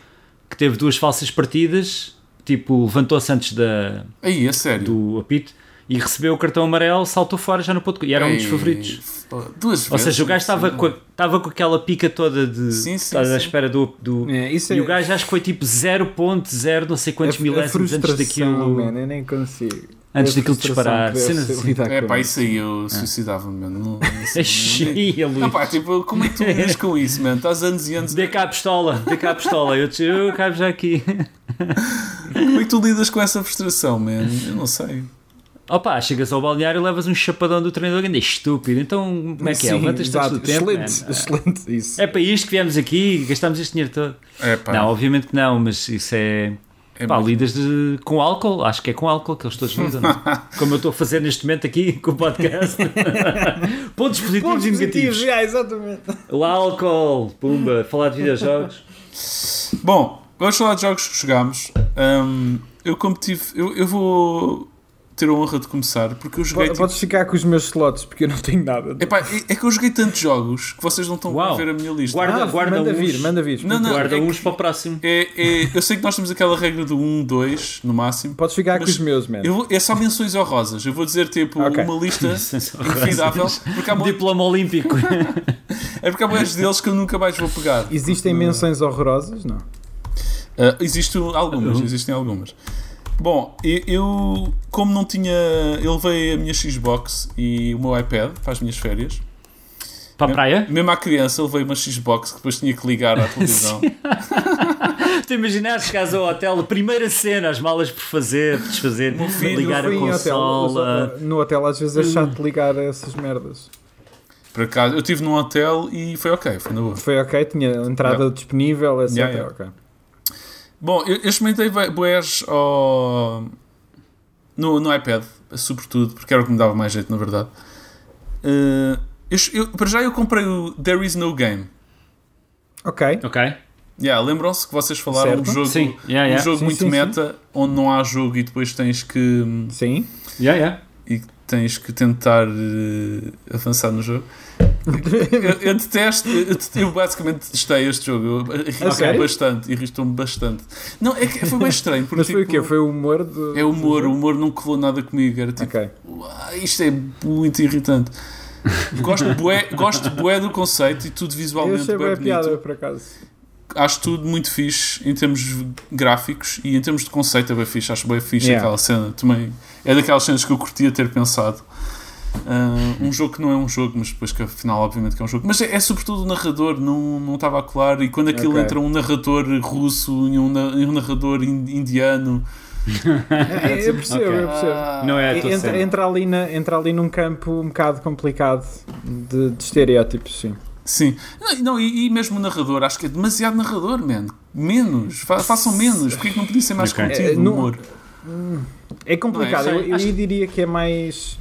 que teve duas falsas partidas, tipo, levantou-se antes da, Aí, é sério. do apito e recebeu o cartão amarelo, saltou fora já no ponto. E era um dos Ei, favoritos. Duas vezes. Ou seja, o gajo estava com, a- estava com aquela pica toda de Sim, sim, à espera do. do É, isso e é- o gajo acho que foi tipo 0.0 não sei quantos a milésimos antes daquilo. man, eu nem consigo. Antes daquilo disparar. Cenas assim. É com pá, isso. aí eu suicidava-me, mano. Não, não sei, Ixi, não, Luís. pá, tipo, como é que tu lidas com isso, mano? Estás anos e anos. Dê cá a pistola, dê cá a pistola. Eu, te- eu cabo já aqui. Como é que tu lidas com essa frustração, man? Eu não sei. Opa, chegas ao balneário e levas um chapadão do treinador grande, é estúpido. Então, como é que é? Sim, Levantas-te antes exato. do tempo. Excelente, man. excelente. Isso. É para isto que viemos aqui, gastamos este dinheiro todo. É pá. Não, obviamente que não, mas isso é. É Pá, lidas de, com álcool, acho que é com álcool que eles todos lidam. é? Como eu estou a fazer neste momento aqui com o podcast. Pontos positivos e negativos. já, exatamente. O álcool, pumba, falar de videojogos. Bom, vamos falar de jogos que jogámos. Hum, eu como tive. Eu, eu vou ter a honra de começar porque eu joguei. Tipo, Podes ficar com os meus slots porque eu não tenho nada. Epá, é, é que eu joguei tantos jogos que vocês não estão a Uau. ver a minha lista. Guarda- Ah, guarda manda uns. vir, manda vir. Não, não. Guarda é uns que- para o próximo. É, é- eu sei que nós temos aquela regra do 1, 2 no máximo. Podes ficar com os meus, man. Eu é só menções honrosas. Eu vou dizer tipo Ok. uma lista honrosa. Porque há, Diploma olímpico. é porque há muitos deles que eu nunca mais vou pegar. Existem menções horrorosas? Não. Ah, existem algumas, existem algumas. Bom, eu, como não tinha. Eu levei a minha Xbox e o meu iPad para as minhas férias. Para a praia? Mesmo à criança, eu levei uma Xbox que depois tinha que ligar à televisão. Tu imaginar chegares ao hotel, primeira cena, as malas por fazer, por desfazer, filho ligar a em hotel, consola. no hotel às vezes é chato ligar a essas merdas. Por acaso, eu estive num hotel e foi ok, foi na boa. Foi ok, tinha entrada disponível, etc. Yeah, yeah. ok. Bom, eu, eu experimentei ao... no, no iPad, sobretudo, porque era o que me dava mais jeito, na verdade. Eh, eu, eu- para já eu comprei o There Is No Game. Ok. Ok. Yeah, Lembram-se que vocês falaram um Certo. jogo, Sim, yeah, um yeah. jogo Sim, muito sim, meta, onde não há jogo e depois tens que, Sim. Yeah, yeah. e tens que tentar eh, avançar no jogo. Eu, eu detesto, eu, eu basicamente detestei este jogo. Irritou-me bastante, irritou-me bastante. Não, é que foi bem estranho. Porque, Mas foi o tipo, quê? Foi o humor do. É o humor, o humor não colou nada comigo. Era tipo, Ok. "Uau, isto é muito irritante. Gosto bué, gosto bué do conceito e tudo Eu visualmente achei bem bonito. piada, por acaso. Acho tudo muito fixe em termos gráficos e em termos de conceito é bem fixe. Acho bem fixe Yeah. aquela cena. Também é daquelas cenas que eu curtia ter pensado. Ah, um jogo que não é um jogo, mas depois que afinal, obviamente, que é um jogo. Mas é, é sobretudo o narrador, não, não estava a claro. E quando aquilo Ok. entra um narrador russo e um, na- e um narrador in- indiano, É, eu percebo, Ok. eu percebo. ah, Não é Entra, entra ali na, entra ali num campo um bocado complicado de, de estereótipos, sim. Sim. Não, não, e, e mesmo o narrador, acho que é demasiado narrador, man. Menos. Fa- façam menos. Porquê que não podia ser mais Ok. contido É, o não- humor? É complicado, é? eu, eu Acho- diria que é mais.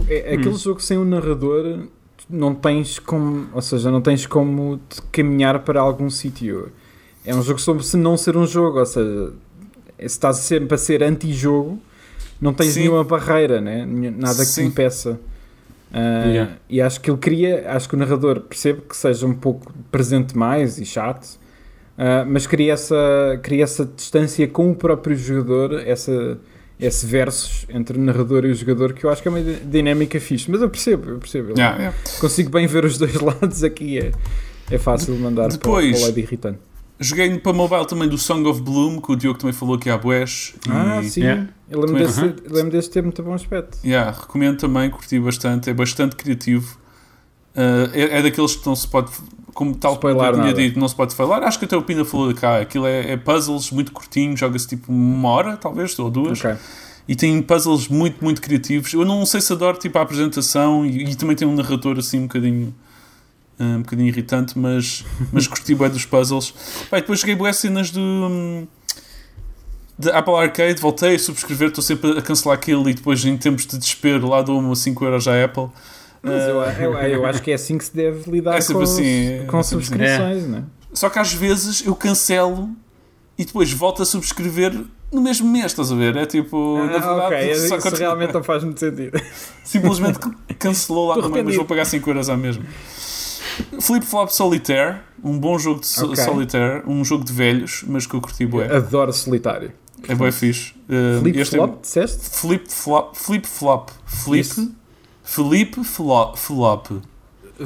Tu- é, Hum. aquele jogo sem um narrador, não tens como. Ou seja, não tens como te caminhar para algum sítio. É um jogo sobre se não ser um jogo, ou seja, se estás sempre a ser anti-jogo, não tens Sim. nenhuma barreira, né? Nada que te Sim. impeça. Ah, Yeah. E acho que ele queria, acho que o narrador percebe que seja um pouco presente mais e chato, ah, mas cria essa, cria essa distância com o próprio jogador, essa, esse versus entre o narrador e o jogador, que eu acho que é uma di- dinâmica fixe. Mas eu percebo, eu percebo. Eu Yeah, yeah. Consigo bem ver os dois lados aqui, é, é fácil mandar Depois- para, o- para o lado irritante. Joguei para mobile também do Song of Bloom, que o Diogo também falou aqui há Bués. Ah, e, sim, Yeah. eu lembro Também- desse, lembro desse ter muito bom aspecto. yeah, recomendo também, curti bastante. É bastante criativo. Ah, é, é daqueles que não se pode, como tal como eu Spoiler tinha dito, não se pode falar. Acho que até o Pina falou de cá. Aquilo é, é puzzles muito curtinho, joga-se tipo uma hora, talvez, ou duas. E tem puzzles muito, muito criativos. Eu não sei se adoro tipo a apresentação e, e também tem um narrador assim um bocadinho um bocadinho irritante, mas, mas curti bem dos puzzles. E depois joguei boas cenas do de Apple Arcade, voltei a subscrever, estou sempre a cancelar aquilo e depois, em tempos de desespero, lá dou-me 5 euros à Apple. Mas eu, eu, eu acho que é assim que se deve lidar É com, os- assim, com é subscrições, não é? Só que às vezes eu cancelo e depois volto a subscrever no mesmo mês, estás a ver? É tipo, na Ah, verdade, ok, só isso continua- realmente não faz muito sentido. simplesmente cancelou lá também, mas vou pagar 5 euros à mesma. Flip Flop Solitaire, um bom jogo de so- Ok. Solitaire, um jogo de velhos, mas que eu curti bué. Adoro solitário. É bué fixe. Uh, Flip é- flop, disseste? Flip Flop, Flip Flop, Flip, Isso. Felipe Flop, Flop,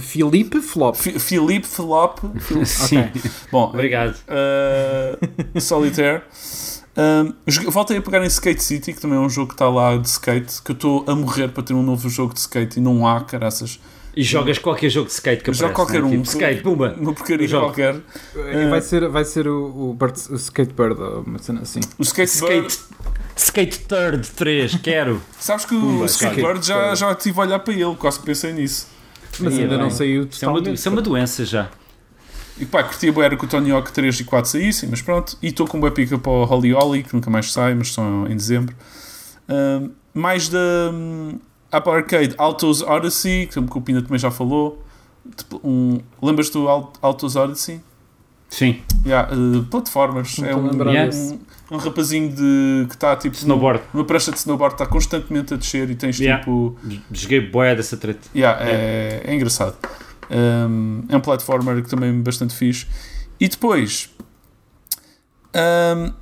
Filipe Flop. Fi- Filipe Flop, Sim. bom, Obrigado. Uh, Solitaire. Um, joguei- voltei a pegar em Skate City, que também é um jogo que está lá de skate, que eu estou a morrer para ter um novo jogo de skate e não há, caraças. E jogas qualquer jogo de skate que jogo aparece. qualquer né? um. Tipo, skate, pumba. Uma porcaria jogo. qualquer. E Vai ser, vai ser o, o, Bird, o Skatebird, uma cena assim. O Skatebird. Skate, skate Third 3, quero. Sabes que o Pumba, Skatebird já, Skatebird. já estive a olhar para ele, quase que pensei nisso. Mas Sim, ainda bem. não saiu Isso é, uma, totalmente. isso é uma doença já. E pá, curtia era que o Tony Hawk 3 e 4 saíssem, mas pronto. E estou com uma pica para o Holly Holly, que nunca mais sai, mas só em dezembro. Um, mais da um, Apple Arcade, Autos Odyssey, que o Pina também já falou. Tipo, Um, Lembras do Al- Autos Odyssey? Sim. Yeah, uh, plataformas. Não É um, Yeah. desse. Um, um rapazinho de, que está tipo Snowboard. numa prancha de snowboard, está constantemente a descer e tens Yeah. tipo. Joguei boia dessa treta. Yeah, é, é engraçado. Um, é um platformer que também é bastante fixe. E depois um,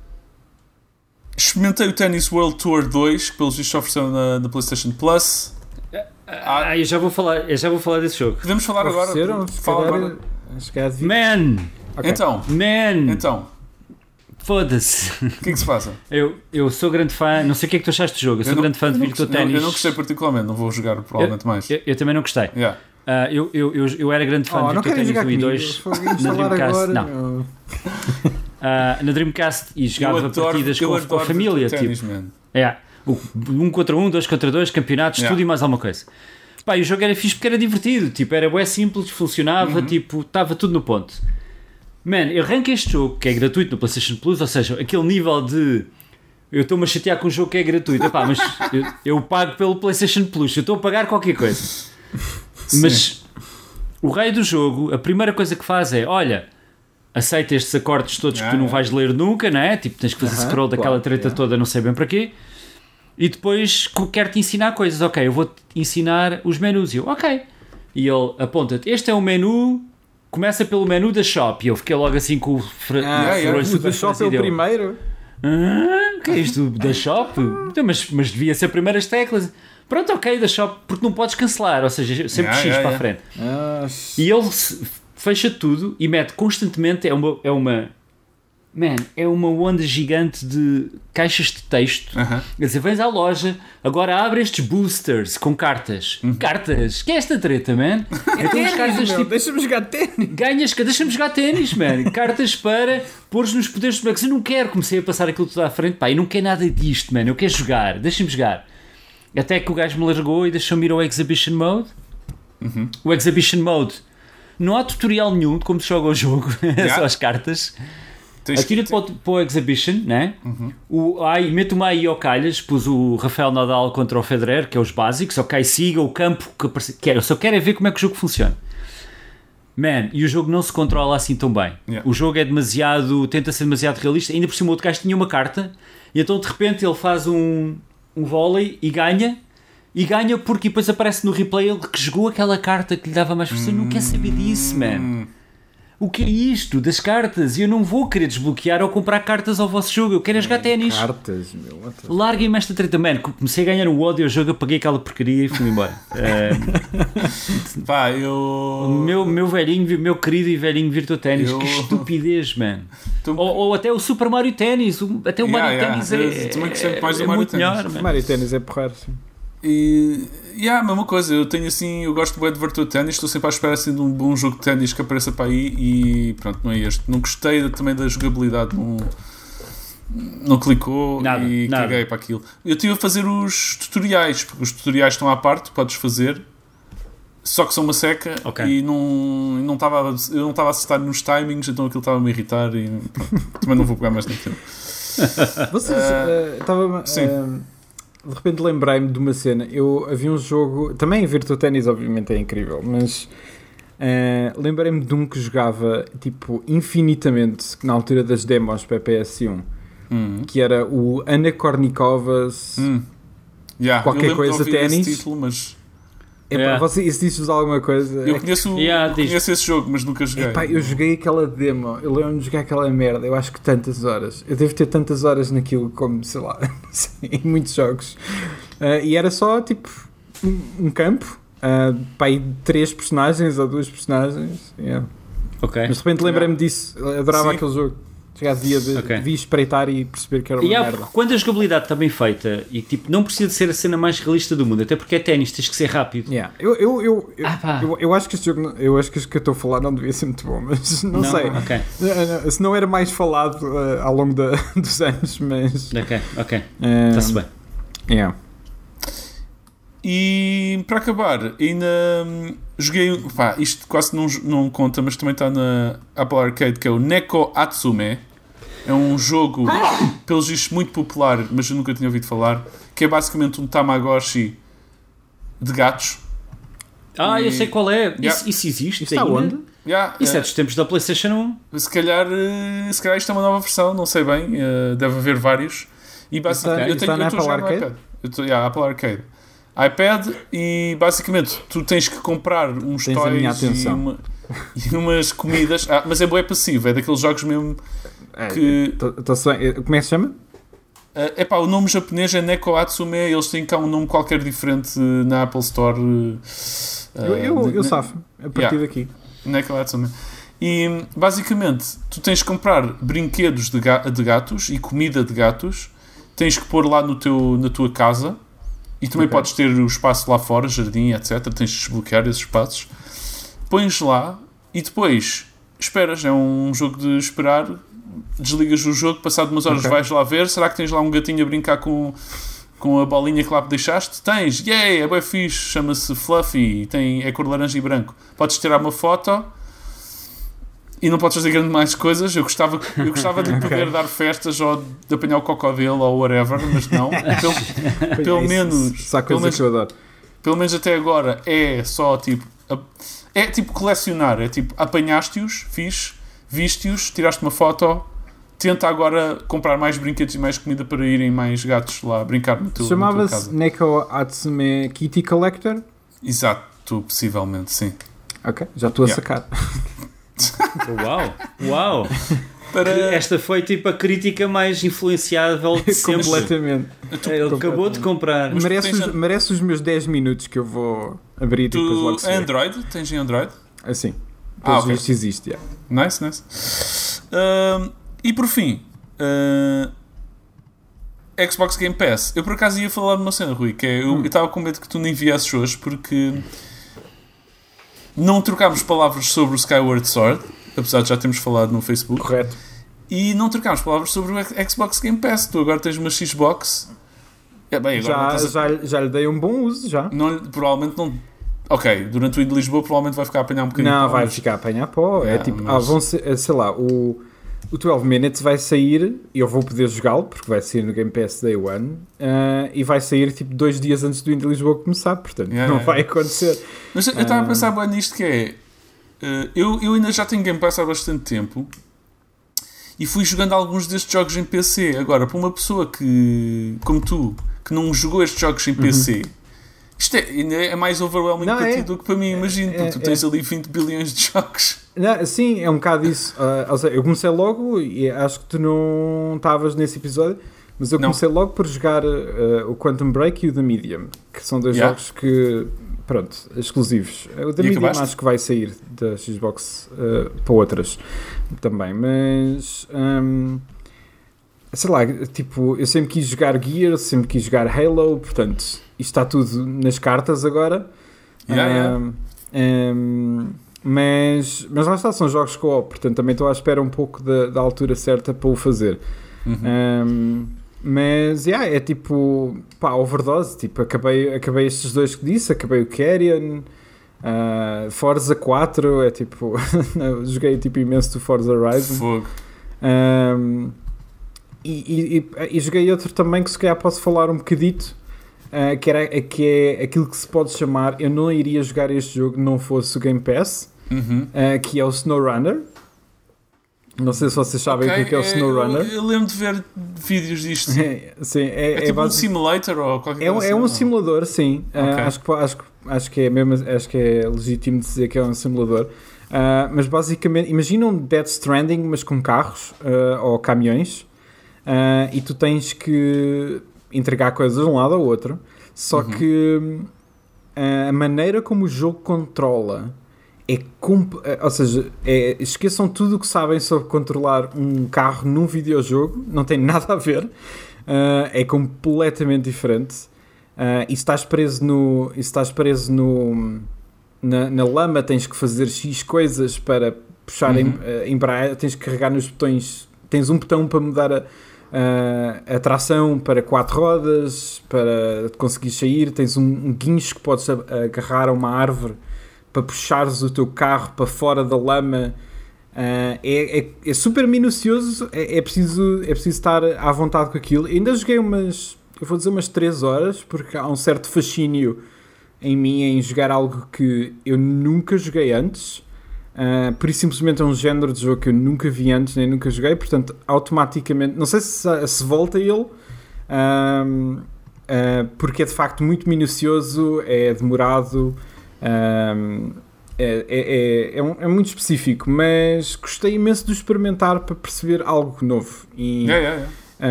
experimentei o Tennis World Tour 2, que pelos vistos ofereceram na, na PlayStation Plus. Ah, eu já vou falar, eu já vou falar desse jogo. Podemos falar agora? Fala agora. acho que é de Man! Ok. Então, Man! então, Foda-se. o que é que se passa? Eu, eu sou grande fã, não sei o que é que tu achaste do jogo, eu sou Eu não- grande fã de eu não Virtua gostei- Tennis. Eu não gostei particularmente, não vou jogar provavelmente mais. Eu, eu também não gostei. Yeah. Ah, eu, eu, eu, eu era grande fã Oh, de não Virtua querem Tennis jogar 1 e comigo. 2 Vou na Dreamcast. agora. Não. ah, na Dreamcast e jogava Eu adoro- partidas eu com, com a família. Tennis, Tipo, man. é, um contra um, dois contra dois, campeonatos, Yeah. tudo e mais alguma coisa. Pá, e o jogo era fixe porque era divertido, tipo, era bué simples, funcionava, Uhum. tipo, estava tudo no ponto. Man, eu arranco este jogo que é gratuito no PlayStation Plus, ou seja, aquele nível de eu estou-me a chatear com um jogo que é gratuito, Epá, mas eu, eu pago pelo PlayStation Plus, eu estou a pagar qualquer coisa. Mas o rei do jogo, a primeira coisa que faz é: olha, aceita estes acordes todos que Ah, tu não é. vais ler nunca, não é? Tipo, tens que fazer Aham, scroll daquela claro, treta yeah. toda, não sei bem para quê. E depois quer-te ensinar coisas. Ok, eu vou-te ensinar os menus. E eu, ok. E ele aponta-te: este é o menu. Começa pelo menu da shop. E eu fiquei logo assim com o fra- Ah, furor O do shop é o. Eu, primeiro. ah, o que é isto da shop? Então, mas, mas devia ser primeiras teclas. Pronto, ok, da shop, porque não podes cancelar, ou seja, sempre Yeah, X yeah, para a yeah. frente. Ah, E ele fecha tudo e mete constantemente. É uma. É uma man, é uma onda gigante de caixas de texto. Quer dizer, vens à loja, agora abre estes boosters com cartas. Uhum. Cartas? Que é esta treta, man? Então as cartas tipo. Deixa-me jogar ténis. Ganhas, deixa-me jogar ténis, man. Cartas para pôr nos poderes dos bonecos. Eu não quero, comecei a passar aquilo tudo à frente, pá, eu não quero nada disto, man. Eu quero jogar, deixa-me jogar. Até que o gajo me largou e deixou-me ir ao Exhibition Mode. O Exhibition Mode não há tutorial nenhum de como se joga o jogo, é Yeah. só as cartas. Tens- Atira-te para, o- para o Exhibition, né? O, ai, mete-me aí ao calhas, pus o Rafael Nadal contra o Federer, que é os básicos, ok, siga o campo que aparece. Quero, eu só quero é ver como é que o jogo funciona. Man, e o jogo não se controla assim tão bem. Yeah. O jogo é demasiado. tenta ser demasiado realista. Ainda por cima, o outro gajo tinha uma carta, e então de repente ele faz um, um vôlei e ganha. E ganha porque depois aparece no replay ele que jogou aquela carta que lhe dava mais força. Eu não quero saber disso, man. O que é isto das cartas? Eu não vou querer desbloquear ou comprar cartas ao vosso jogo. Eu quero é jogar ténis. Cartas, meu. Larguem-me esta treta, man. Comecei a ganhar o ódio ao jogo, apaguei aquela porcaria e fui embora. Eh, Pá, o eu. meu, meu velhinho, meu querido e velhinho Virtua Ténis, Eu- que estupidez, man. Tô- Ou, ou até o Super Mario Ténis, o- até o Yeah, Mario yeah. Ténis Eu é, também gostei mais do é Mario muito Tennis. melhor, man. Mario Ténis é porrar, sim. E. Yeah, a mesma coisa, eu tenho assim, eu gosto bem de Virtua Tennis, estou sempre à espera assim, de um bom jogo de ténis que apareça para aí e pronto, não é este. Não gostei também da jogabilidade, não, não clicou Nada, e nada. caguei para aquilo. Eu estive a fazer os tutoriais, porque os tutoriais estão à parte, podes fazer, só que são uma seca Ok. e não, não estava, eu não estava a acertar nos timings, então aquilo estava a me irritar e pronto, também não vou pegar mais naquilo. Vocês, Ah, estava sim. eh, de repente lembrei-me de uma cena. Eu havia um jogo, também Virtua Tennis, obviamente é incrível, mas eh, lembrei-me de um que jogava tipo infinitamente na altura das demos para a PS1, Hum. que era o Ana Kornikovas. Hum. Yeah, Qualquer coisa, ténis. título, mas Epá, Yeah. você, isso diz-vos alguma coisa? eu É conheço, Yeah, conheço esse jogo, mas nunca joguei. Epá, eu joguei aquela demo, eu lembro-me de jogar aquela merda, eu acho que tantas horas. Eu devo ter tantas horas naquilo como, sei lá, em muitos jogos. Ah, e era só tipo um, um campo, uh, pá, três personagens ou duas personagens. yeah. Ok. Mas de repente lembrei-me disso, eu adorava Sim. aquele jogo. Chegava dia de Ok. vi espreitar e perceber que era uma E há, merda. quando a jogabilidade está bem feita e tipo, não precisa de ser a cena mais realista do mundo, até porque é ténis, tens que ser rápido. Yeah. Eu, eu, eu, eu, Ah, eu, eu acho que este jogo, não- eu acho que este que eu estou a falar não devia ser muito bom, mas não, sei. Ok, Uh, Se não era mais falado uh, ao longo da- dos anos, mas. ok, ok. Está-se bem. yeah. E para acabar, ainda hum, joguei. Pá, isto quase não, não conta, mas também está na Apple Arcade, que é o Neko Atsume. É um jogo, pelos vistos, muito popular, mas eu nunca tinha ouvido falar. Que é basicamente um Tamagotchi de gatos. Ah, eu E- sei qual é. Yeah. Isso, isso existe Isso está onde? Yeah, Isso é eh, dos tempos da PlayStation 1. se, calhar, eh, se calhar isto é uma nova versão, não sei bem. eh, deve haver vários. E basicamente, Está- está na eu estou a Apple jogar no Arcade? iPad. Eu estou, yeah, Apple Arcade. iPad e basicamente tu tens que comprar uns Tens a toys e, uma- e umas comidas. Ah, mas é bué passivo, é daqueles jogos mesmo É, que. tô- bem. Como é que se chama? É pá, o nome japonês é Neko Atsume, eles têm cá um nome qualquer diferente eh, na Apple Store. eh, eu eu, eh, eu ne- safo, a partir Yeah. daqui. Neko Atsume. E basicamente, tu tens que comprar brinquedos de, ga- de gatos e comida de gatos, tens que pôr lá no teu, na tua casa e também Ok. podes ter o espaço lá fora, jardim, etc. Tens de desbloquear esses espaços. Pões lá e depois esperas. É um jogo de esperar. Desligas o jogo, passado umas horas Ok. vais lá ver. Será que tens lá um gatinho a brincar com, com a bolinha que lá deixaste? Tens! Yay! É bem fixe. Chama-se Fluffy. Tem, é cor laranja e branco. Podes tirar uma foto e não podes fazer grande mais coisas. Eu gostava, eu gostava de poder dar festas ou de apanhar o cocodilo ou whatever, mas não. Pelo, pelo Isso- menos, Só pelo coisa menos, que eu adoro. pelo menos até agora é só tipo. É tipo colecionar. É tipo apanhaste-os, fixe, viste-os, tiraste uma foto. Tenta agora comprar mais brinquedos e mais comida para irem mais gatos lá brincar no teu, Chamava-se. Neko Atsume Kitty Collector. Exato, possivelmente, sim. Ok, já estou a Yeah. sacar. Uau, uau. Para, Esta foi tipo a crítica mais influenciável de sempre. Completamente. Ele acabou de comprar. Tu Merece tens os, merece os meus 10 minutos que eu vou abrir e depois logo tu. Android? Tens em Android? Assim. Ah, Pelos ok. vistos existe, yeah. Nice, nice. Ahm, e por fim, ah, Xbox Game Pass. Eu por acaso ia falar de uma cena, Rui, que é, eu Hum. eu estava com medo que tu nem viesses hoje porque não trocámos palavras sobre o Skyward Sword, apesar de já termos falado no Facebook, Correto. e não trocámos palavras sobre o Xbox Game Pass. Tu agora tens uma Xbox. É, bem, Já, a- já, já lhe dei um bom uso, já. não provavelmente não. Ok, durante o id de Lisboa provavelmente vai ficar a apanhar um bocadinho. Não, vai ficar a apanhar pó. É Yeah, tipo, mas- ah, vão ser, eh, sei lá, o, o 12 Minutes vai sair e eu vou poder jogá-lo porque vai sair no Game Pass Day One ah, e vai sair tipo dois dias antes do Indie Lisboa começar, portanto Yeah, não yeah, vai acontecer. Mas eu estava a Ah. pensar bem nisto que é. eh, eu, eu ainda já tenho Game Pass há bastante tempo e fui jogando alguns destes jogos em PC. Agora, para uma pessoa que, como tu, que não jogou estes jogos em PC, isto é, ainda é mais overwhelming. Não, para é. ti do que para mim, imagino, É, porque tu é. tens ali 20 bilhões de jogos. Não, sim, é um bocado isso. Ah, ou seja, eu comecei logo e acho que tu não estavas nesse episódio, mas eu Não. comecei logo por jogar ah, o Quantum Break e o The Medium, que são dois Yeah. jogos que, pronto, exclusivos. O The E Medium acabaste? acho que vai sair da Xbox ah, para outras também, mas. ahm, sei lá, tipo, eu sempre quis jogar Gears, sempre quis jogar Halo, portanto, está tudo nas cartas agora. Yeah, yeah. Ahm, mas, mas lá está, são jogos co-op, portanto também estou à espera um pouco da, da altura certa para o fazer. Uhum. Ahm, mas yeah, é tipo, pá, overdose. Tipo, acabei, acabei estes dois que disse, acabei o Carrion, ah, Forza 4, é tipo, joguei tipo imenso do Forza Horizon. Fogo. Ahm, e, e, e joguei outro também que se calhar posso falar um bocadito. Uh, que, era, que é aquilo que se pode chamar. Eu não iria jogar este jogo não fosse o Game Pass, Uhum. uh, que é o SnowRunner. Não sei se vocês sabem Ok, o que é o SnowRunner. Eu, eu lembro de ver vídeos disto. sim, é, É, é, tipo um simulator ou qualquer é, um- coisa é um assim, não? simulador, sim. Uh, Ok. acho, que, acho, acho que é mesmo, acho que é legítimo dizer que é um simulador. Uh, mas basicamente, imagina um Dead Stranding, mas com carros uh, ou caminhões, uh, e tu tens que entregar coisas de um lado ao outro. Só Uhum. que uh, a maneira como o jogo controla é. comp- uh, Ou seja, é- esqueçam tudo o que sabem sobre controlar um carro num videojogo, não tem nada a ver. Uh, é completamente diferente. Uh, e se estás preso no. Estás preso no. Na, na lama tens que fazer X coisas para puxar Uhum. em, a embreagem, tens que carregar nos botões. Tens um botão para mudar a, a, a tração para quatro rodas, para conseguir sair. Tens um, um guincho que podes agarrar a uma árvore para puxares o teu carro para fora da lama. Ah, é, é, é super minucioso, é, é, preciso, é preciso estar à vontade com aquilo. Ainda joguei umas, eu vou dizer umas 3 horas, porque há um certo fascínio em mim em jogar algo que eu nunca joguei antes. Ah, por isso simplesmente é um género de jogo que eu nunca vi antes nem nunca joguei, portanto automaticamente, não sei se, se volta ele, ah, porque é de facto muito minucioso, é demorado, é, é, é, é, um- é muito específico, mas gostei imenso de experimentar para perceber algo novo. E, yeah.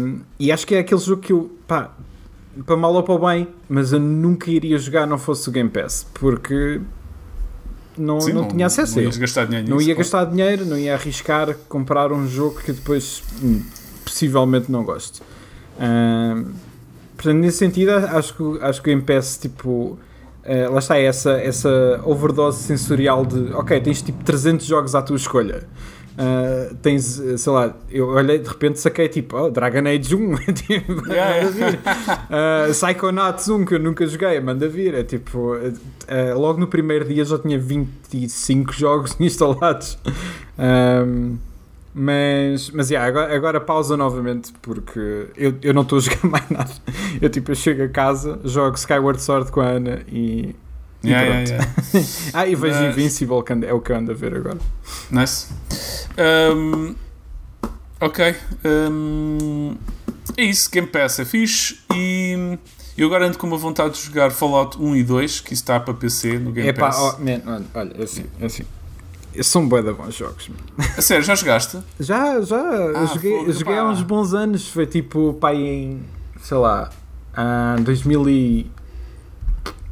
um, e acho que é aquele jogo que eu, pá, para mal ou para o bem, mas eu nunca iria jogar não fosse o Game Pass, porque não, Sim, não, tinha acesso não ias gastar dinheiro Não nisso, ia claro. gastar dinheiro, não ia arriscar comprar um jogo que depois hum, possivelmente não gosto. Ahm, portanto, nesse sentido, acho que, acho que o Game Pass, tipo, eh, lá está essa, essa overdose sensorial de, ok, tens tipo 300 jogos à tua escolha. Ah, tens, sei lá, eu olhei de repente saquei tipo, oh, Dragon Age 1, tipo, Yeah. Ah, Psychonauts 1 que eu nunca joguei, manda vir. É tipo, eh, logo no primeiro dia já tinha 25 jogos instalados. Ahm, mas, mas yeah, agora, agora pausa novamente porque eu, eu não estou a jogar mais nada. Eu tipo, eu chego a casa, jogo Skyward Sword com a Ana e. e Yeah, yeah, yeah. Ah, e vejo Mas- Invincible, é o que eu ando a ver agora. Nice. Um, ok. Um, é isso, Game Pass é fixe e eu agora ando com uma vontade de jogar Fallout 1 e 2, que isso está para PC no Game É pá, Pass. oh, man, olha, é assim, é assim. São bué de bons jogos. man. A sério, já jogaste? Já, já. Ah, joguei, fogo, joguei há uns bons anos. Foi tipo, pá, em, sei lá, ah,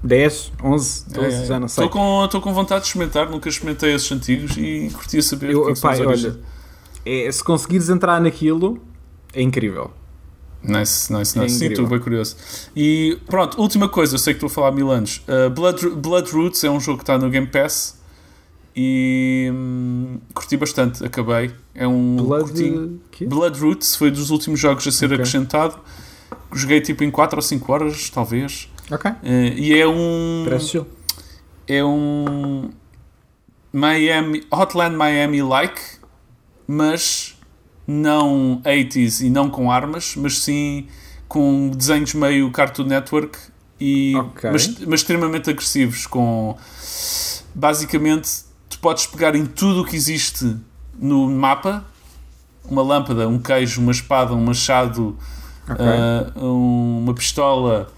2010, 11, 12, já não sei. Estou com, estou com vontade de experimentar, nunca experimentei esses antigos e curtia saber Eu, o que é que os olha, é, se conseguires entrar naquilo, é incrível. Nice, nice, É nice. Sim, estou bem curioso. E pronto, última coisa, eu sei que estou a falar há mil anos. Uh, Blood, Blood Roots é um jogo que está no Game Pass e hum, curti bastante, acabei. É um Blood. Blood Roots foi dos últimos jogos a ser Ok. acrescentado. Joguei tipo em 4 ou 5 horas, talvez. Ok, Uh, e é um. parece chill. É um. Miami. Hotland Miami like, mas não 80s e não com armas, mas sim com desenhos meio Cartoon Network e Ok. mas, mas extremamente agressivos com basicamente tu podes pegar em tudo o que existe no mapa uma lâmpada, um queijo, uma espada, um machado Ok. ah, um- uma pistola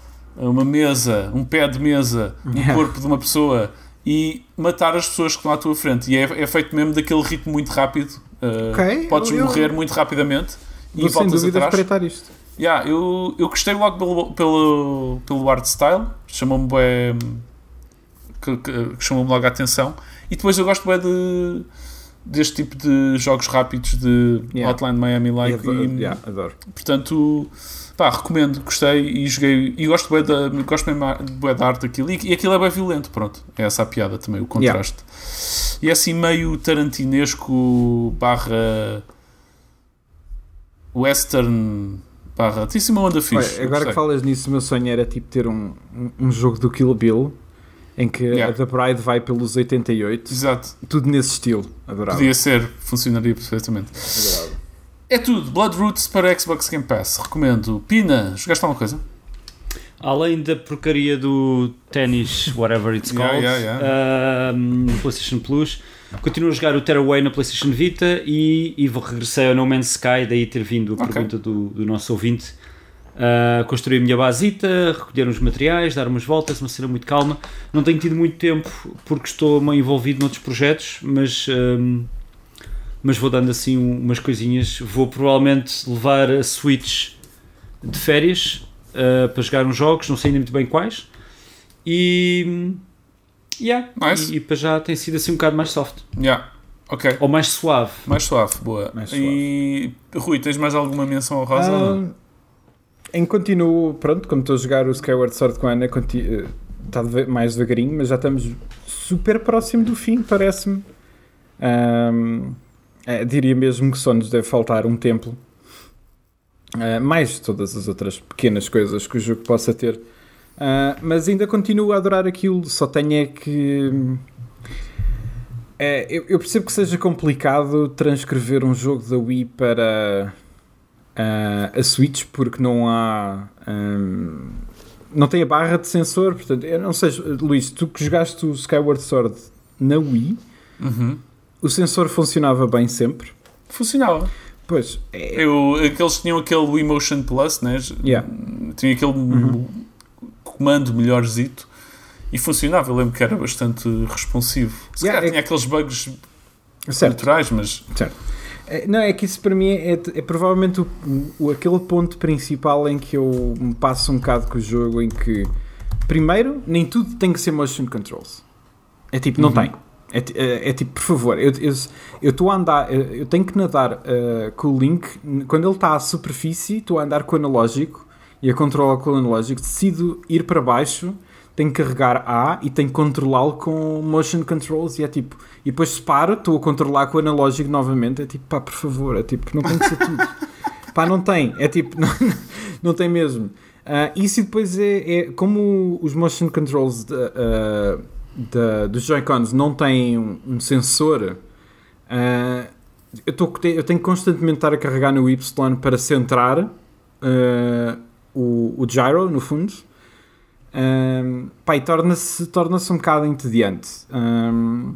uma mesa, um pé de mesa um corpo de uma pessoa e matar as pessoas que estão à tua frente e é, é feito mesmo daquele ritmo muito rápido ah, Ok, podes eu- eu- morrer muito rapidamente e Vou sem voltas dúvida atrás isto. Yeah, eu, eu gostei logo pelo, pelo, pelo art style, chamou-me bué, que, que, que chamou-me logo a atenção. E depois eu gosto bué de, deste tipo de jogos rápidos de Yeah. Hotline Miami like. adoro, e, yeah, adoro. Portanto, pá, recomendo, gostei e joguei. E gosto bué da, gosto bué da arte daquilo. E, e aquilo é bem violento, pronto. É essa a piada também, o contraste. E é assim meio tarantinesco barra western barra. Tem assim uma onda fixe. Olha, agora que falas nisso, o meu sonho era tipo ter um, um, um jogo do Kill Bill em que Yeah. a The Bride vai pelos 88, Exato, tudo nesse estilo. Adorava. podia ser, funcionaria perfeitamente. adorava. É tudo. Blood Roots para Xbox Game Pass. Recomendo. Pina, jogaste alguma coisa? Além da porcaria do ténis, whatever it's Yeah, called, yeah, ahm, no PlayStation Plus, continuo a jogar o Tearaway na PlayStation Vita e, e vou regressei ao No Man's Sky, daí ter vindo a Ok. pergunta do, do nosso ouvinte. Ah, construir a minha basita, recolher uns materiais, dar umas voltas, uma cena muito calma. Não tenho tido muito tempo porque estou meio envolvido noutros projetos, mas, ahm, mas vou dando assim um- umas coisinhas. Vou provavelmente levar a Switch de férias uh, para jogar uns jogos, não sei ainda muito bem quais. E. Yeah, Nice. e, e para já tem sido assim um bocado mais soft. Yeah. Ok. Ou mais suave. Mais suave, boa. Mais E Rui, tens mais alguma menção honrosa? ou não? Em continuo, pronto, como estou a jogar o Skyward Sword com a Ana, conti- eh, está deve- mais devagarinho, mas já estamos super próximo do fim, parece-me. Ahm, eh, diria mesmo que só nos deve faltar um templo. Ah, mais todas as outras pequenas coisas que o jogo possa ter. Ah, mas ainda continuo a adorar aquilo, só tenho é que. É, eu, eu percebo que seja complicado transcrever um jogo da Wii para ah, a Switch porque não há. ahm, não tem a barra de sensor, portanto, eu não sei, Luís, tu que jogaste o Skyward Sword na Wii, Uhum. o sensor funcionava bem sempre. Funcionava. Pois, é, Eu, aqueles tinham aquele Wii Motion Plus, né? Yeah. Tinha aquele comando melhorzito e funcionava. Eu lembro que era bastante responsivo. Se Yeah, calhar é- tinha aqueles bugs certo. naturais, mas É, Não, é que isso para mim é, é provavelmente o, o- aquele ponto principal em que eu me passo um bocado com o jogo, em que, primeiro, nem tudo tem que ser motion controls. É tipo, não Uhum. tem. É, é- é tipo, por favor, eu eu estou a andar, eu eu tenho que nadar eh, com o Link, quando ele está à superfície, estou a andar com o analógico e a controlar com o analógico, decido ir para baixo, tenho que carregar A e tenho que controlá-lo com motion controls e é tipo, e depois se paro, estou a controlar com o analógico novamente, é tipo, pá, por favor, é tipo, não tem que ser tudo. pá, não tem, é tipo, não, não tem mesmo. Ah, isso e depois é, é como os motion controls da- ah, da- dos Joy-Cons não têm um, um sensor, ah, eu, tô, eu tenho que constantemente estar a carregar no Y para centrar o, o gyro, no fundo. Um, e torna-se torna um bocado entediante. Um,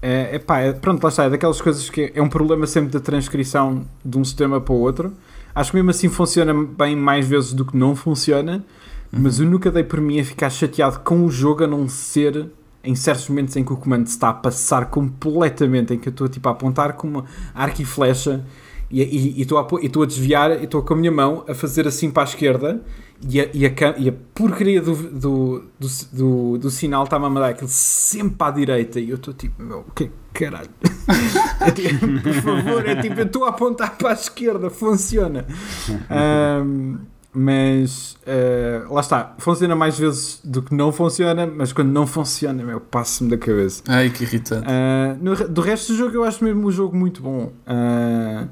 é, é, pá, é- pronto, lá está. É daquelas coisas que é um problema sempre da transcrição de um sistema para o outro. Acho que mesmo assim funciona bem mais vezes do que não funciona. Mas eu nunca dei por mim a ficar chateado com o jogo a não ser em certos momentos em que o comando está a passar completamente, em que eu estou tipo, a apontar com uma arco e flecha e estou a, e estou a desviar e estou com a minha mão a fazer assim para a esquerda e a, e a, e a porcaria do, do, do, do, do sinal está-me a mandar aquilo sempre para a direita e eu estou tipo, meu, o que caralho? É tipo, por favor, é tipo, eu estou a apontar para a esquerda, funciona. Ahm, mas ah, lá está, funciona mais vezes do que não funciona, mas quando não funciona, meu, passo-me da cabeça. ai que irritante. Ah, no do resto do jogo, eu acho mesmo o jogo muito bom. Ah,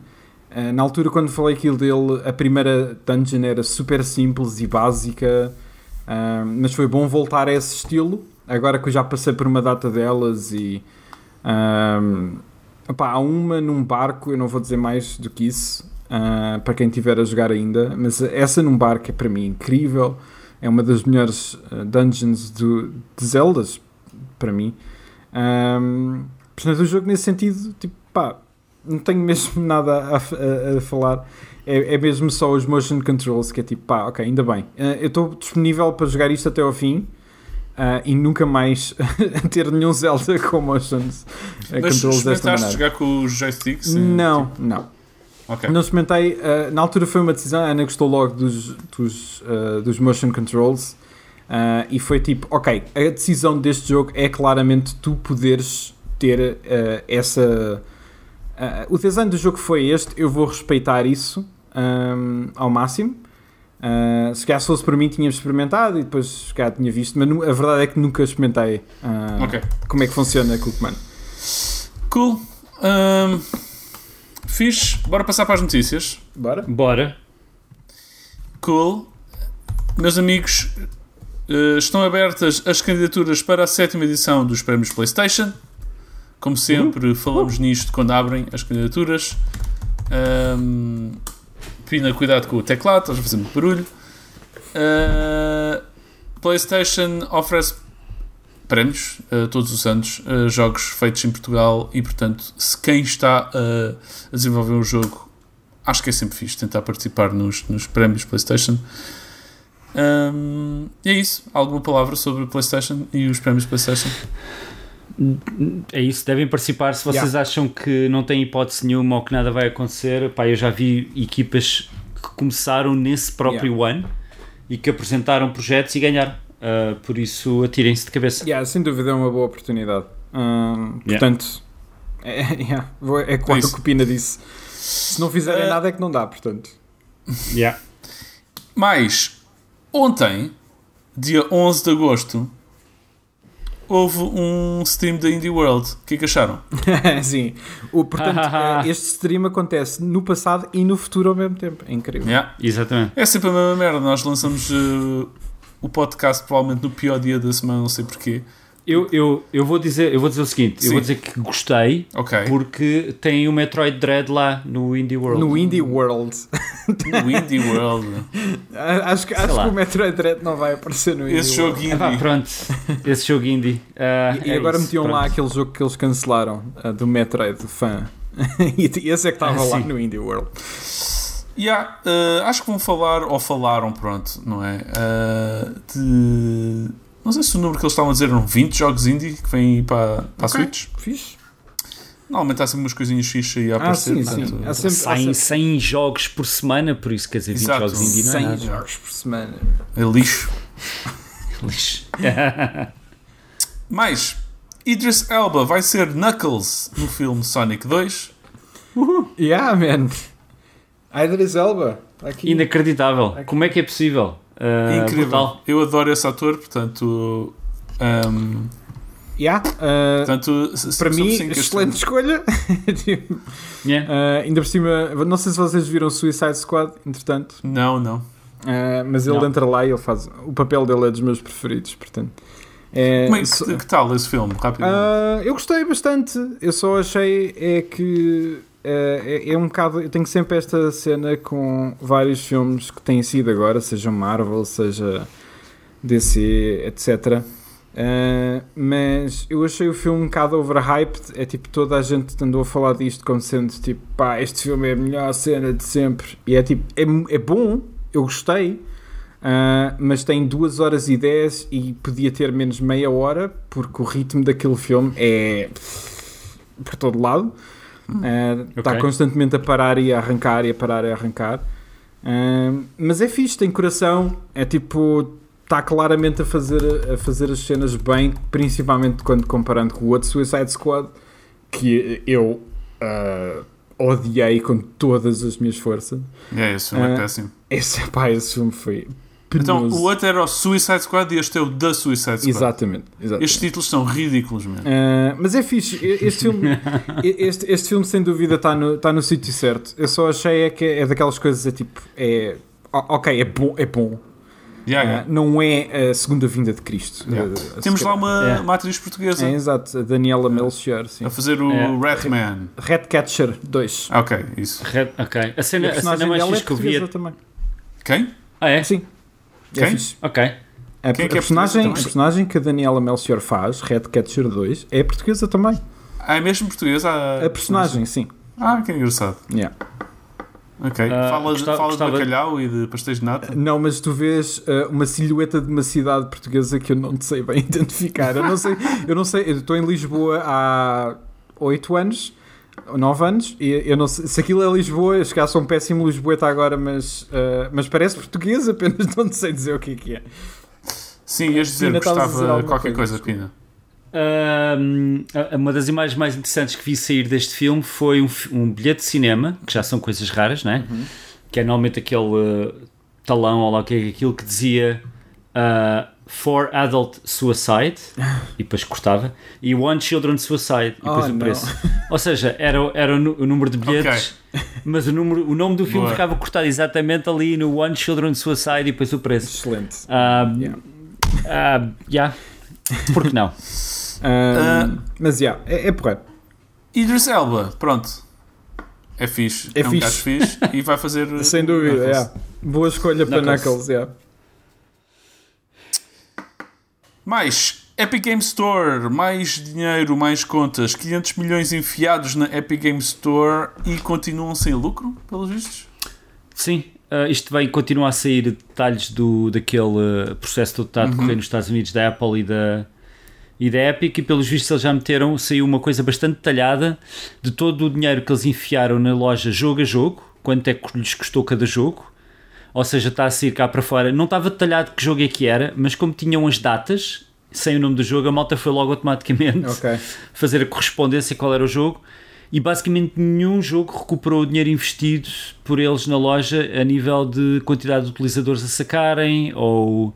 na altura, quando falei aquilo dele, a primeira dungeon era super simples e básica, ah, mas foi bom voltar a esse estilo. Agora que eu já passei por uma data delas e. ah, opá, há uma num barco, eu não vou dizer mais do que isso. ah, para quem estiver a jogar ainda, mas essa num barco é para mim incrível, é uma das melhores dungeons do, de Zeldas para mim. Ahm, portanto, o jogo nesse sentido, tipo, pá, não tenho mesmo nada a, a- a falar. É, é mesmo só os motion controls que é tipo, pá, ok, ainda bem. Ah, eu estou disponível para jogar isto até ao fim. ah, e nunca mais ter nenhum Zelda com motions Mas controls desta maneira. jogar com os joysticks? Não, não. Ok. Não experimentei. ah, na altura foi uma decisão. A Ana gostou logo dos, dos, ah, dos motion controls. e foi tipo: ok, a decisão deste jogo é claramente tu poderes ter essa. Ah, o design do jogo foi este. Eu vou respeitar isso ahm, ao máximo. Ah, se calhar se fosse para mim, tinha experimentado e depois se calhar tinha visto. Mas a verdade é que nunca experimentei ah, Ok. como é que funciona com o comando. Cool. Um, fixe. Bora passar para as notícias. Bora? Bora. Cool. Meus amigos, eh, estão abertas as candidaturas para a sétima edição dos prémios PlayStation. Como sempre, falamos nisto quando abrem as candidaturas. Um, Pina, cuidado com o teclado, estás a fazer muito barulho. Uh, PlayStation oferece prémios uh, todos os anos, uh, jogos feitos em Portugal e, portanto, se quem está a desenvolver um jogo, acho que é sempre fixe tentar participar nos, nos prémios PlayStation. Um, e é isso. Alguma palavra sobre o PlayStation e os prémios PlayStation? É isso, devem participar. Se vocês yeah. acham que não tem hipótese nenhuma ou que nada vai acontecer, pá, eu já vi equipas que começaram nesse próprio yeah. ano e que apresentaram projetos e ganharam. Uh, por isso, atirem-se de cabeça. Yeah, sem dúvida é uma boa oportunidade. Uh, portanto, yeah. é, yeah, é quando o que Pina disse. Se não fizerem uh, nada é que não dá, portanto. Yeah. Mas, ontem, dia 11 de agosto, houve um stream da Indie World. O que é que acharam? Sim. O, portanto, eh, este stream acontece no passado e no futuro ao mesmo tempo. É incrível. Yeah. Exatamente. É sempre a mesma merda. Nós lançamos uh, o podcast provavelmente no pior dia da semana, não sei porquê. Eu, eu, eu, vou dizer, eu vou dizer o seguinte: Sim. eu vou dizer que gostei okay. porque tem o Metroid Dread lá no Indie World. No Indie World. no Indie World. acho que, acho que o Metroid Dread não vai aparecer no Indie Esse World. jogo indie. Ah, pronto, esse jogo indie. Uh, e, é agora isso, metiam pronto. lá aquele jogo que eles cancelaram uh, do Metroid, do fã. e esse é que estava Ah, lá sim. no Indie World. Yeah, uh, acho que vão falar, ou falaram, pronto, não é? Uh, de. Não sei se o número que eles estavam a dizer eram 20 jogos indie que vêm para, para a Ok. Switch. Fixe. Normalmente há sempre umas coisinhas fixe aí a Ah, aparecer. sim, portanto, sim. Há sempre, há Saem sempre 100 jogos por semana, por isso quer dizer 20 Exato. jogos indie não é 100 nada. jogos por semana. É lixo. Lixo. Mais, Idris Elba vai ser Knuckles no filme Sonic 2. Yeah, man. Idris Elba. Tá aqui. Inacreditável. Como é que é possível? Uh, Incrível. brutal. Eu adoro esse ator, portanto. Um, Yeah, uh, portanto para mim, excelente escolha. Yeah. uh, ainda por cima, não sei se vocês viram Suicide Squad, entretanto. Não, não. mas ele Não. entra lá e ele faz. O papel dele é dos meus preferidos, portanto. É, Como é, só- que, que tal esse filme? Rapidamente. Eu gostei bastante. Eu só achei é que é, é um bocado. Eu tenho sempre esta cena com vários filmes que têm sido agora, seja Marvel, seja DC, etc. Ah, mas eu achei o filme um bocado overhyped. É tipo, toda a gente andou a falar disto como sendo tipo, pá, este filme é a melhor cena de sempre. E é tipo, é, é bom, eu gostei. Uh, mas tem 2 horas e 10 e podia ter menos meia hora porque o ritmo daquele filme é por todo lado está Ok. constantemente a parar e a arrancar e a parar e a arrancar Uh, mas é fixe, tem coração é tipo, está claramente a fazer, a fazer as cenas bem principalmente quando comparando com o outro Suicide Squad que eu uh, odiei com todas as minhas forças É, esse filme é péssimo. esse, pá, esse filme foi Então, penoso. o outro era o Suicide Squad e este é o The Suicide Squad. Exatamente, exatamente. Estes títulos são ridículos, mesmo. Uh, mas é fixe, este filme, este, este filme sem dúvida está no, tá no sítio certo. Eu só achei é que é daquelas coisas, é tipo, é, ok, é bom, é bom. Yeah, Uh, yeah. não é a segunda vinda de Cristo. Yeah. Uh, Temos lá uma, É. uma atriz portuguesa É, exato, a Daniela Melchior, sim. a fazer o É. Ratman. Redcatcher 2. Ah, ok, isso. Red- ok. A E a cena, a cena personagem mais é fixe que eu vi. é- também. Quem? Ah, é? Sim. É Quem? fixe. Ok. A, Quem é a que é personagem, portuguesa a personagem que a Daniela Melchior faz, Redcatcher 2, é portuguesa também. Ah, é mesmo portuguesa? A, A personagem, sim. Ah, que engraçado. Yeah. Ok. Ah, fala de, gostava- fala gostava- de bacalhau e de pastéis de nata? Não, mas tu vês uh, uma silhueta de uma cidade portuguesa que eu não te sei bem identificar. Eu não sei, eu não sei, eu estou em Lisboa há 8 anos, 9 anos, e eu não sei se aquilo é Lisboa, eu se calhar sou um péssimo Lisboeta agora, mas, uh, mas parece português, apenas não sei dizer o que é que é. Sim, ias dizer Pina, dizer gostava alguma qualquer coisa, coisa, Pina. Uma das imagens mais interessantes que vi sair deste filme foi um, um bilhete de cinema, que já são coisas raras, não é? Que é normalmente aquele uh, talão ou lá o que é aquilo que dizia uh, For Adult Suicide e depois cortava e One Children Suicide e depois Oh, o não. preço. Ou seja, era, era o, número de bilhetes, mas o, número, o nome do filme Boa. ficava cortado exatamente ali no One Children Suicide e depois o preço. Excelente. Ah, Yeah. ah, yeah. Por que não? Um, mas, yeah, é, é porreiro. Idris Elba, pronto. É fixe. É um fixe. gajo fixe e vai fazer. Sem dúvida, yeah. Boa escolha para Knuckles. Knuckles, yeah. Mais Epic Game Store, mais dinheiro, mais contas, 500 milhões enfiados na Epic Game Store e continuam sem lucro, pelos vistos? Sim, ah, isto vai continuar a sair detalhes do, daquele ah, processo todo que está a decorrer nos Estados Unidos da Apple e da, e da Epic e pelos vistos eles já meteram, saiu uma coisa bastante detalhada de todo o dinheiro que eles enfiaram na loja jogo a jogo, quanto é que lhes custou cada jogo, ou seja, está a sair cá para fora, não estava detalhado que jogo é que era, mas como tinham as datas, sem o nome do jogo, a malta foi logo automaticamente Ok. fazer a correspondência qual era o jogo e basicamente nenhum jogo recuperou o dinheiro investido por eles na loja a nível de quantidade de utilizadores a sacarem ou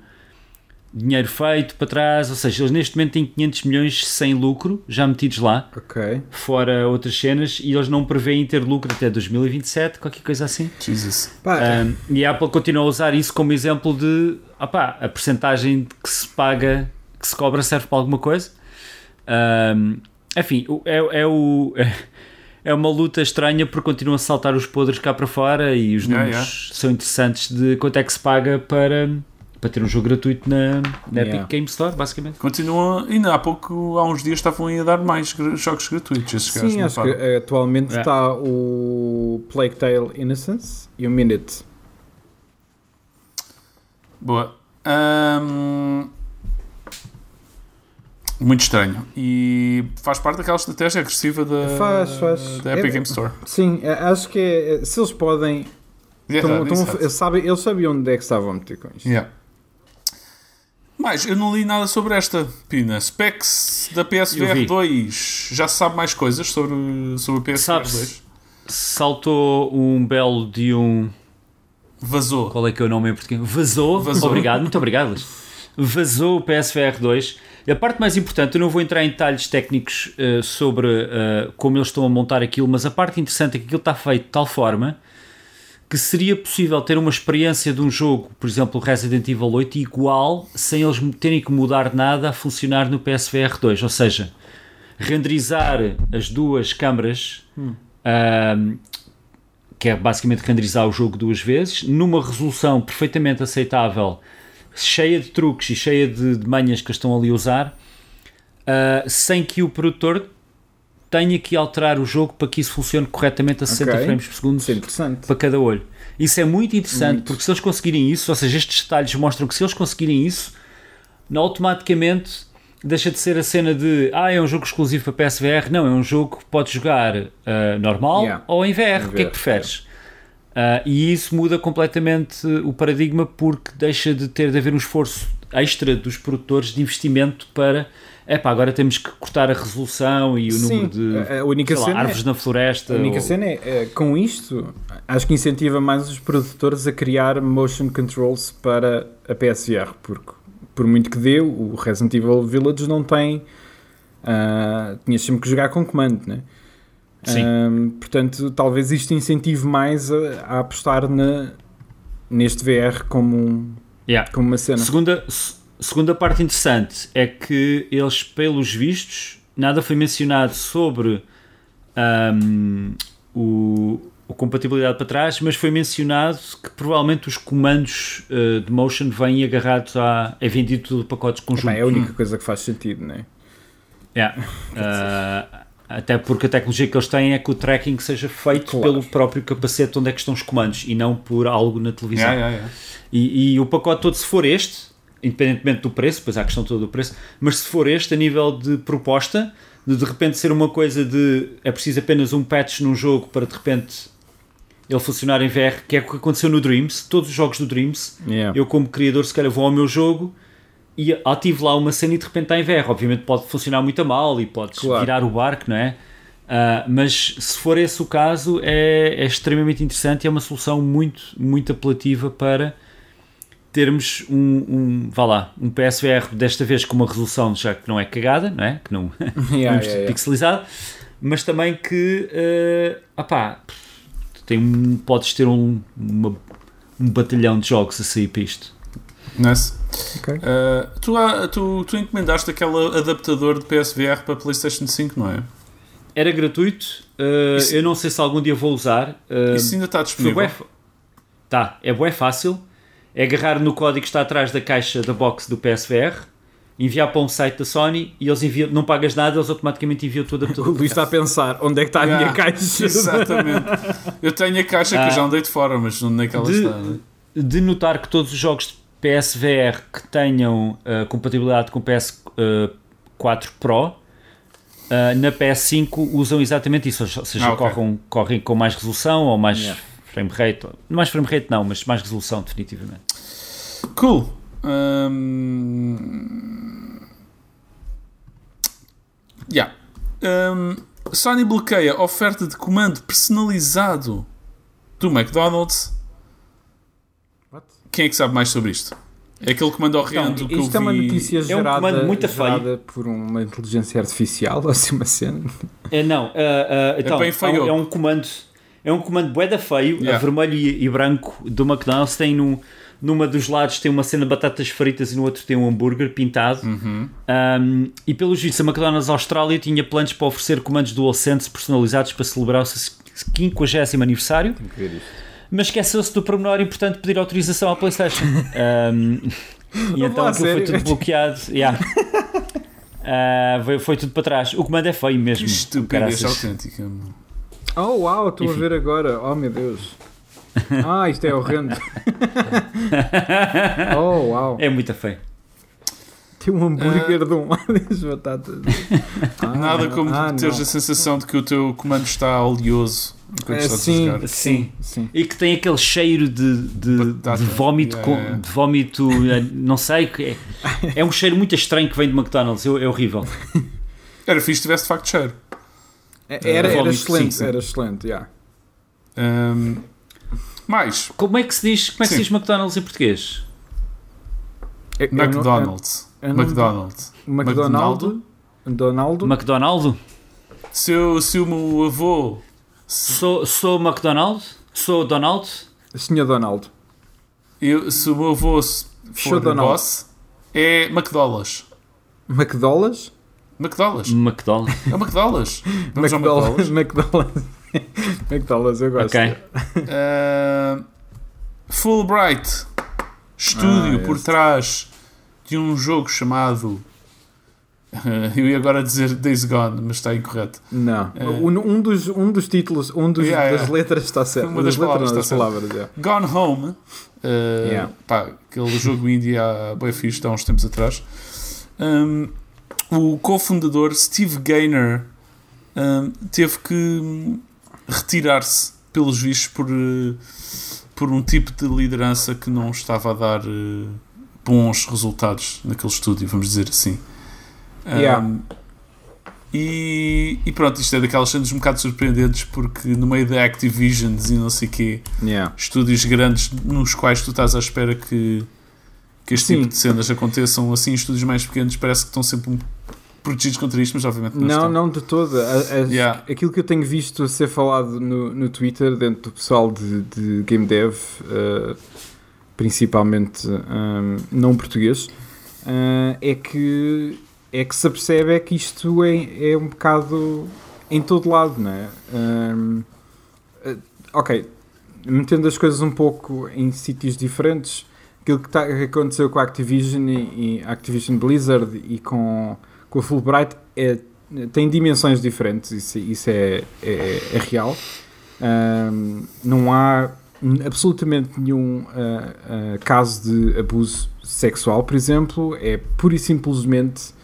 dinheiro feito para trás, ou seja, eles neste momento têm 500 milhões sem lucro já metidos lá, Ok. fora outras cenas e eles não preveem ter lucro até 2027, qualquer coisa assim. Jesus. Um, e a Apple continua a usar isso como exemplo de opá, a percentagem que se paga, que se cobra, serve para alguma coisa. Um, enfim, é, é, o, é uma luta estranha porque continuam a saltar os podres cá para fora e os Yeah, números são interessantes de quanto é que se paga para, para ter um jogo gratuito na, na Yeah. Epic Game Store, basicamente. Continuam, ainda há pouco, há uns dias, estavam aí a dar mais jogos gratuitos. Esses sim, acho que param. eh, atualmente É. está o Plague Tale Innocence e o Minute. Boa. Ahm, Muito estranho. E faz parte daquela estratégia agressiva da, Faz, faz. da Epic É- Game Store. Sim, eh, acho que é, se eles podem. Yeah, tão- tão- sabem- eles sabiam onde é que estavam a meter com isto. Yeah. Mais, eu não li nada sobre esta, Pina. Specs da PSVR vi. 2. Já se sabe mais coisas sobre, sobre a PSVR Sabe-se. 2? Saltou um belo de um. Vazou. Qual é que é o nome em português? Vazou. Vazou. Obrigado, muito obrigado. Luís. Vazou o PSVR 2. E a parte mais importante, eu não vou entrar em detalhes técnicos eh, sobre eh, como eles estão a montar aquilo, mas a parte interessante é que aquilo está feito de tal forma que seria possível ter uma experiência de um jogo, por exemplo, Resident Evil 8, igual, sem eles terem que mudar nada a funcionar no PSVR 2. Ou seja, renderizar as duas câmaras, ahm, que é basicamente renderizar o jogo duas vezes, numa resolução perfeitamente aceitável, cheia de truques e cheia de, de manhas que estão ali a usar, ah, sem que o produtor tenha que alterar o jogo para que isso funcione corretamente a 60 Ok. frames por segundo é para cada olho. Isso é muito interessante Muito. porque se eles conseguirem isso, ou seja, estes detalhes mostram que se eles conseguirem isso, automaticamente deixa de ser a cena de ah, é um jogo exclusivo para PSVR. Não, é um jogo que podes jogar ah, normal Yeah. ou em VR. Em o que é que VR, preferes? Ah, e isso muda completamente o paradigma porque deixa de ter de haver um esforço extra dos produtores de investimento para epá, agora temos que cortar a resolução e o Sim, número de a- a única sei lá, cena é- árvores na floresta. A única ou- cena é, é, com isto, acho que incentiva mais os produtores a criar motion controls para a PSVR, porque por muito que dê, o Resident Evil Village não tem. ah, tinhas sempre que jogar com comando, né? Sim. Ah, portanto, talvez isto incentive mais a, a apostar na, neste VR como, um- Yeah. como uma cena. Segunda, se- segunda parte interessante é que eles, pelos vistos, nada foi mencionado sobre ahm, o, o compatibilidade para trás, mas foi mencionado que provavelmente os comandos eh, de motion vêm agarrados a. é vendido tudo pacotes conjuntos. É a única coisa que faz sentido, né? Yeah. Ah, até porque a tecnologia que eles têm é que o tracking seja feito Claro. pelo próprio capacete onde é que estão os comandos e não por algo na televisão. Yeah, yeah. E, e o pacote todo, se for este, independentemente do preço, pois há a questão toda do preço, mas se for este, a nível de proposta, de de repente ser uma coisa de é preciso apenas um patch num jogo para de repente ele funcionar em VR, que é o que aconteceu no Dreams, todos os jogos do Dreams, Yeah. eu como criador se calhar vou ao meu jogo e ativo lá uma cena e de repente está em VR. Obviamente pode funcionar muito a mal e podes Claro. virar o barco, não é? Ah, mas se for esse o caso, é, é extremamente interessante e é uma solução muito, muito apelativa para termos um, um, vá lá, um PSVR desta vez com uma resolução já que não é cagada, não é? Que não, Yeah, não é yeah, yeah. pixelizado, mas também que uh, opá, tem, um- podes ter um, uma- um batalhão de jogos a sair para isto. Nice. Ok. Uh, tu, tu, tu encomendaste aquele adaptador de PSVR para PlayStation 5, não é? era gratuito. Uh, Isso- Eu não sei se algum dia vou usar. Uh, Isso ainda está disponível. Tá, é bué fácil. É agarrar no código que está atrás da caixa da box do PSVR, enviar para um site da Sony e eles enviam, não pagas nada, eles automaticamente enviam tudo a O tudo. Luís está a pensar, onde é que está a minha Yeah, caixa? Exatamente. Eu tenho a caixa que eu Ah. já andei de fora, mas onde é que ela De- está? né? de notar que todos os jogos de PSVR que tenham uh, compatibilidade com PS4 Pro uh, na PS5 usam exatamente isso, ou seja, Ah, ok. correm, correm com mais resolução ou mais Yeah. Frame rate, mais frame rate não, mas mais resolução definitivamente. Cool. Hum... Yeah. Hum, Sony bloqueia a oferta de comando personalizado do McDonald's. What? Quem é que sabe mais sobre isto? É aquele comando horrendo que eu Isto é uma vi. notícia gerada, comando muito gerada por uma inteligência artificial, ou assim uma cena. É, não, uh, uh, então, bem é, um, é um comando é um comando bué da feio, Yeah. a vermelho e, e branco do McDonald's tem num, numa dos lados tem uma cena de batatas fritas e no outro tem um hambúrguer pintado Uhum. Um, e pelos vistos a McDonald's Austrália tinha planos para oferecer comandos DualSense personalizados para celebrar o seu 50 aniversário que mas esqueceu-se do pormenor importante de pedir autorização à Playstation Um, e Não então aquilo foi tudo bloqueado yeah. Ah, foi, foi tudo para trás o comando é feio Que mesmo estupidez caraças. autêntica. Oh, uau, estou a ver agora. Oh, meu Deus. Ah, isto é horrendo. Oh, uau. é muito feio Tem um hambúrguer de um lado e as batatas. Ah, Nada como ah, teres não. a sensação de que o teu comando está oleoso É, sim. a jogar. sim Sim. e que tem aquele cheiro de, de, Batata. de vómito, Yeah, com- yeah. de vómito, eh, não sei, que é, é um cheiro muito estranho que vem do McDonald's, é, é horrível. Era fixe se tivesse de facto cheiro. Era, era Vómito, excelente, era excelente, yeah. Hum, mais, Como é que se diz, como é que se diz McDonald's em português? Eu- eu não- McDonald's. eu não- McDonald's. McDonaldo. Donaldo. McDonaldo? Se, o meu avô. Sou, sou McDonald? Sou Donald? Senhor Donaldo. eu, se o meu avô Show for o Donald. boss, é McDonald's. McDonald's? McDonald's. McDonald. É McDonald's. Vamos ao McDonald's. McDonald's. McDonald's. McDonald's, eu gosto. Ok. Uh, Fulbright. Estúdio Ah, por trás de um jogo chamado. eu ia agora dizer Days Gone, mas está incorreto. Não. É. Um, dos, um dos títulos, um dos, Yeah, das yeah. letras está certo. Uma das letras, palavras não, está das palavras. Gone Home. uh, Yeah. pá, aquele jogo indie há bem fixe, há uns tempos atrás. Um, o cofundador Steve Gaynor um, teve que hum, retirar-se, pelos vistos, por, uh, por um tipo de liderança que não estava a dar uh, bons resultados naquele estúdio, vamos dizer assim. Um, Yeah. e, e pronto, isto é daquelas cenas um bocado surpreendentes porque no meio da Activision e não sei quê, Yeah. estúdios grandes nos quais tu estás à espera que, que este Sim. tipo de cenas aconteçam, assim, estúdios mais pequenos parece que estão sempre um- protegidos contra isto, mas obviamente não, Não, estão. não de toda. Yeah. Aquilo que eu tenho visto ser falado no, no Twitter, dentro do pessoal de, de Game Dev, eh, principalmente um, não português, eh, é, que, é que se apercebe é que isto é, é um bocado em todo lado, não é? Um, eh, ok, metendo as coisas um pouco em sítios diferentes, aquilo que, tá, que aconteceu com a Activision e, e Activision Blizzard e com, com a Fulbright é, tem dimensões diferentes, isso, isso é, é, é real. Ahm, não há absolutamente nenhum ah, ah, caso de abuso sexual, por exemplo, é pura e simplesmente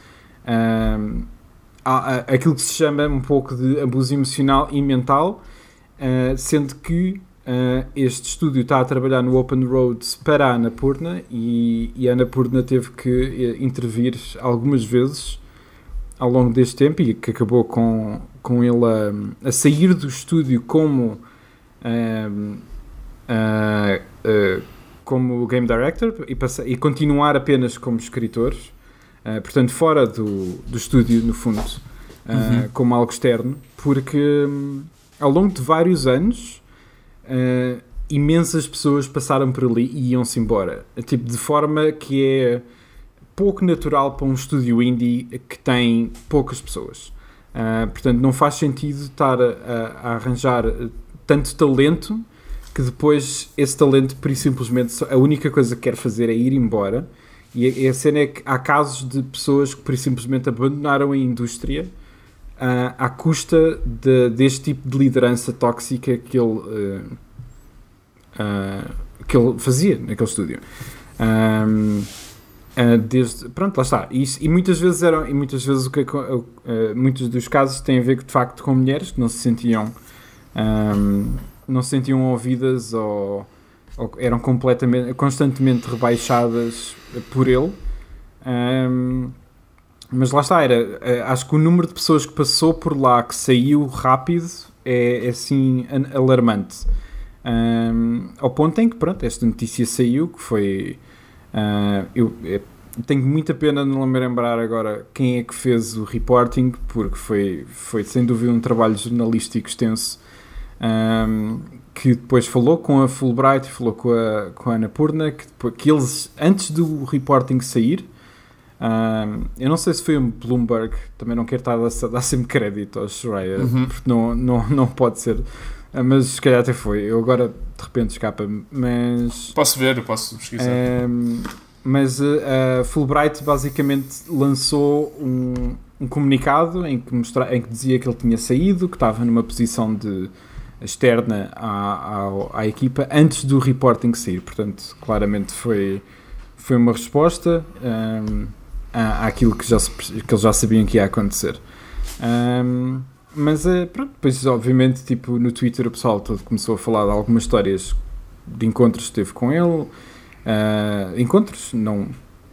há aquilo que se chama um pouco de abuso emocional e mental, ah, sendo que ah, este estúdio está a trabalhar no Open Roads para a Annapurna e, e a Annapurna teve que eh, intervir algumas vezes ao longo deste tempo e que acabou com, com ele a, a sair do estúdio como ah, ah, como Game Director e, passa- e continuar apenas como escritor, portanto fora do, do estúdio no fundo, Uhum. como algo externo, porque hum, ao longo de vários anos ah, imensas pessoas passaram por ali e iam-se embora, tipo de forma que é pouco natural para um estúdio indie que tem poucas pessoas. Uh, portanto, não faz sentido estar a, a, arranjar tanto talento que depois esse talento, por simplesmente, a única coisa que quer fazer é ir embora. E a, a cena é que há casos de pessoas que, por simplesmente, abandonaram a indústria uh, à custa de, deste tipo de liderança tóxica que ele, uh, uh, que ele fazia naquele estúdio. Um, desde, pronto, lá está. E, e, muitas vezes eram, e muitas vezes o que muitos dos casos têm a ver de facto com mulheres que não se sentiam um, não se sentiam ouvidas ou, ou, eram completamente constantemente rebaixadas por ele. Um, mas lá está, era, eh, acho que o número de pessoas que passou por lá, que saiu rápido, é, é assim alarmante. Um, ao ponto em que, pronto, esta notícia saiu, que foi. Uh, eu, eu, tenho muita pena de não me lembrar agora quem é que fez o reporting, porque foi, foi sem dúvida um trabalho jornalístico extenso. Um, que depois falou com a Fulbright, falou com a, com a Ana Purna, que, que eles, antes do reporting sair, um, eu não sei se foi um Bloomberg, também não quero estar a dar sempre crédito ao Schreier, uhum. porque não, não, não pode ser, ah, mas se calhar até foi. Eu agora de repente escapa, mas. Posso ver, posso pesquisar. Um, mas a uh, Fulbright basicamente lançou um, um comunicado em que, mostra, em que dizia que ele tinha saído, que estava numa posição de externa à, à, à equipa antes do reporting sair. Portanto, claramente foi, foi uma resposta. Um, àquilo que, já se, que eles já sabiam que ia acontecer. Um, mas uh, pronto, depois obviamente tipo, no Twitter o pessoal todo começou a falar de algumas histórias de encontros que teve com ele, uh, encontros, não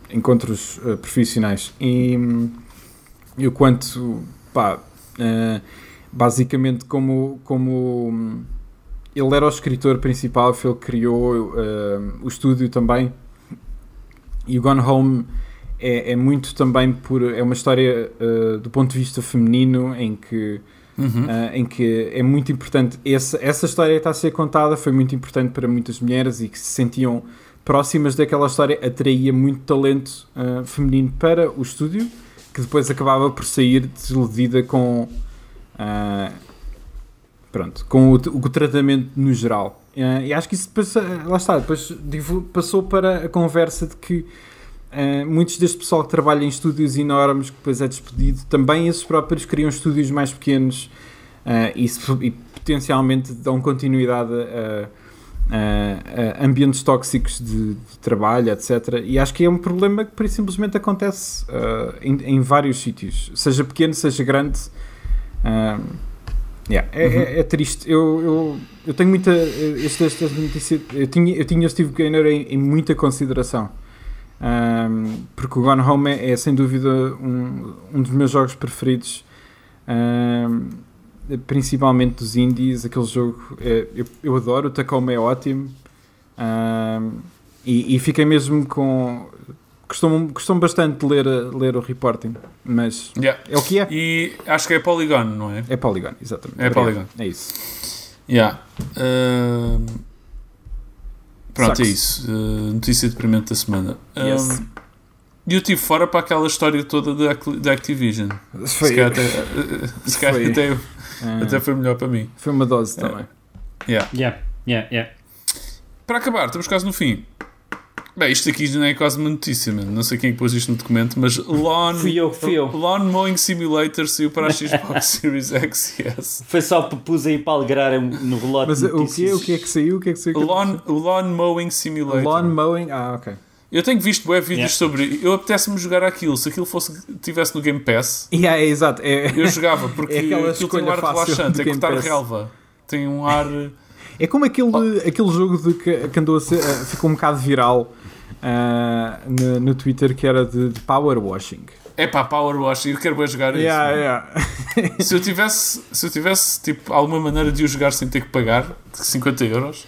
encontros uh, profissionais e, e o quanto pá, basicamente como, como ele era o escritor principal, foi ele que criou o estúdio também e o Gone Home é, é muito também por. É uma história uh, do ponto de vista feminino em que. Uhum. Uh, em que é muito importante. Essa, essa história que está a ser contada foi muito importante para muitas mulheres e que se sentiam próximas daquela história, atraía muito talento uh, feminino para o estúdio, que depois acabava por sair desiludida com. Uh, pronto, com o, o, tratamento no geral. e acho que isso depois, lá está, depois passou para a conversa de que Uh, muitos deste pessoal que trabalha em estúdios enormes, que depois é despedido, também esses próprios criam estúdios mais pequenos uh, e, e, potencialmente dão continuidade a, a, a ambientes tóxicos de, de, trabalho, etc. E acho que é um problema que simplesmente acontece uh, em, em, vários sítios, seja pequeno, seja grande. Yeah, é, uhum. é, é, triste. Eu, eu, eu tenho muita. Este, este, este, eu, tinha, eu tinha o Steve Gaynor em, em muita consideração. Um, porque o Gone Home é, é sem dúvida um, um dos meus jogos preferidos, um, principalmente dos indies. Aquele jogo é, eu, eu adoro, o Tacoma é ótimo e, e fiquei mesmo com. Costumo, costumo bastante ler, ler o reporting, mas yeah. é o que é. E acho que é Polygon, não é? É Polygon, exatamente. É Polygon. É isso. Yeah. Uh, Pronto, Sucks. é isso. Uh, notícia deprimente da semana. Yes. Um, e eu estive fora para aquela história toda da Activision. Foi. Se calhar até, uh, se calhar foi. Até, uh, até foi melhor para mim. Foi uma dose também. Yeah. Yeah, yeah, yeah. Para acabar, estamos quase no fim. Bem, isto aqui não é quase uma notícia, mano. Não sei quem é pôs isto no documento, mas Lawn, fui eu, fui eu. Lawn Mowing Simulator saiu para a Xbox Series X e S. Foi só para pus aí para alegrar no relógio. Mas o que, o que é que saiu? O que é que saiu? Lawn, lawn Mowing Simulator. Lawn Mowing, ah, ok. Eu tenho visto web vídeos yeah. sobre. Eu apetece-me jogar aquilo. Se aquilo fosse tivesse no Game Pass, yeah, é exato. É, eu jogava, porque é aquilo tem um ar relaxante, é cortar Pass. relva. Tem um ar. É como aquele, oh. aquele jogo de que, que andou a ser, ficou um bocado viral uh, no, no, Twitter que era de, de power washing. É pá, power washing, eu quero bem jogar yeah, isso. Yeah. se eu tivesse, se eu tivesse tipo, alguma maneira de o jogar sem ter que pagar, de 50 euros,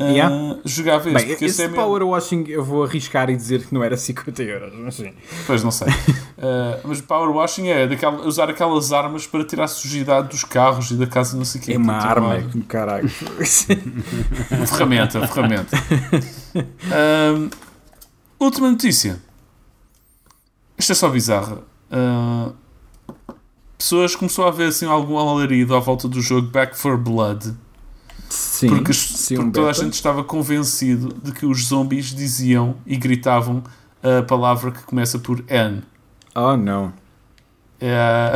yeah. uh, jogava Bem, esse. esse é power mesmo... washing eu vou arriscar e dizer que não era 50 euros, mas sim. Pois não sei. uh, mas power washing é daquela, usar aquelas armas para tirar a sujidade dos carros e da casa, não sei o quê. É uma arma, uma... caralho. ferramenta, ferramenta. Uh, última notícia. Isto é só bizarra. Uh, pessoas começou a haver assim algum alarido à volta do jogo Back for Blood. Sim, Porque, sim, porque um toda a gente estava convencido de que os zombies diziam e gritavam a palavra que começa por N. Oh, não. É,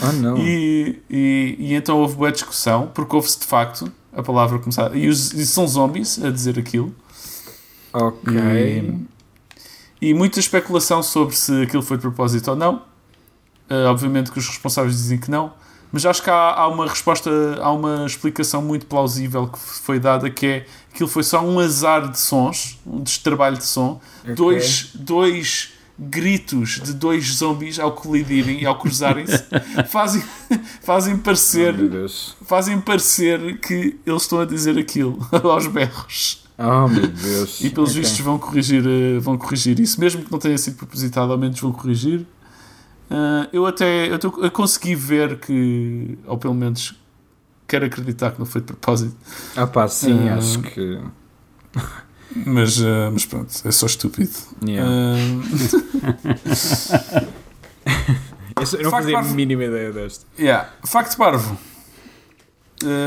Oh, não. e, e, e então houve boa discussão, porque houve-se de facto a palavra começar. E, os, e são zombies a dizer aquilo. Ok. E, e muita especulação sobre se aquilo foi de propósito ou não. Uh, obviamente que os responsáveis dizem que não. Mas acho que há, há uma resposta, há uma explicação muito plausível que foi dada que é aquilo foi só um azar de sons, um destrabalho de som, Ok. dois, dois gritos de dois zombies ao colidirem e ao cruzarem-se fazem, fazem parecer fazem parecer que eles estão a dizer aquilo aos berros. Oh, meu Deus. E pelos Ok. vistos vão corrigir, eh, vão corrigir isso, mesmo que não tenha sido propositado, ao menos vão corrigir. Ah, eu até eu, tô- eu consegui ver que, ou pelo menos quero acreditar que não foi de propósito, Ah, pá, sim, Ah. acho que. mas, ah, mas pronto, é só estúpido. Yeah. Ah, Eu não facto fazia a mínima ideia deste. yeah. Facto parvo.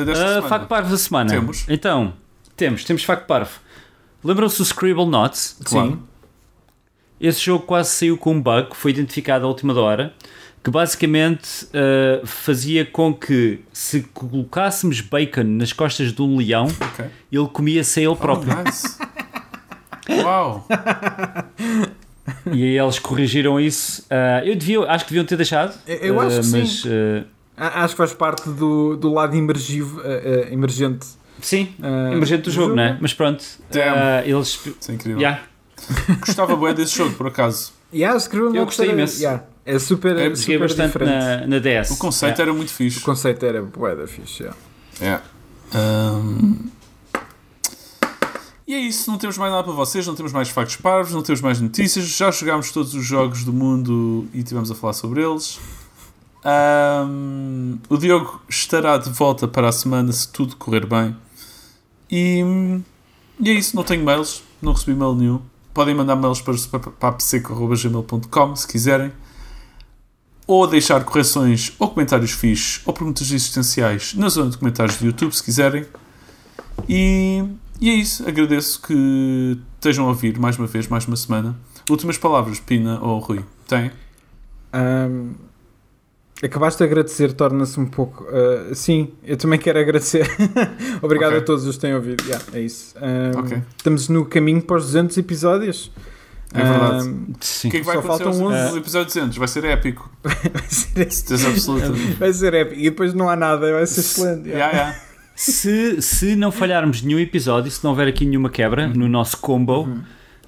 Desta semana. facto parvo da semana. Temos. Então, temos, temos facto parvo. Lembram-se do Scribble Knots? Claro. Esse jogo quase saiu com um bug que foi identificado à última hora, que basicamente ah, fazia com que se colocássemos bacon nas costas de um leão, Ok. ele comia-se a ele próprio. Oh, nice. Uau! E aí eles corrigiram isso. Ah, eu devia, acho que deviam ter deixado. Eu- eu acho ah, que mas, sim. A- Acho que faz parte do, do lado emergivo, emergente. sim, emergente do jogo, não é? Mas pronto, eles. Isso é incrível. Yeah, Gostava bem desse jogo, por acaso. Yeah, Scribble Eu gostei imenso. yeah, é super, É, super bastante diferente. na, na DS. O conceito Yeah. era muito fixe. O conceito era bué da fixe. yeah. É. Ahm, E é isso, não temos mais nada para vocês, não temos mais factos parvos, não temos mais notícias, já jogámos todos os jogos do mundo e tivemos a falar sobre eles. Ahm, o Diogo estará de volta para a semana se tudo correr bem. E, e é isso, não tenho mails, não recebi mail nenhum. Podem mandar mails para, para pseco.gmail.com se quiserem. Ou deixar correções ou comentários fixos ou perguntas existenciais na zona de comentários do YouTube se quiserem. E, e é isso, agradeço que estejam a ouvir mais uma vez, mais uma semana. Últimas palavras, Pina ou Rui? Tem? Ahm, acabaste de agradecer, torna-se um pouco. ah, sim, eu também quero agradecer. Obrigado Ok. a todos os que têm ouvido. Yeah, é isso. Ahm, Ok. Estamos no caminho para os 200 episódios. É verdade. Ahm, Sim. O que é que vai Só acontecer faltam aos 11. aos episódios 200? Vai ser épico. vai, ser, absoluta. vai ser épico. E depois não há nada, vai ser excelente. yeah. Yeah, yeah. Se, se não falharmos nenhum episódio, se não houver aqui nenhuma quebra no nosso combo, Uhum.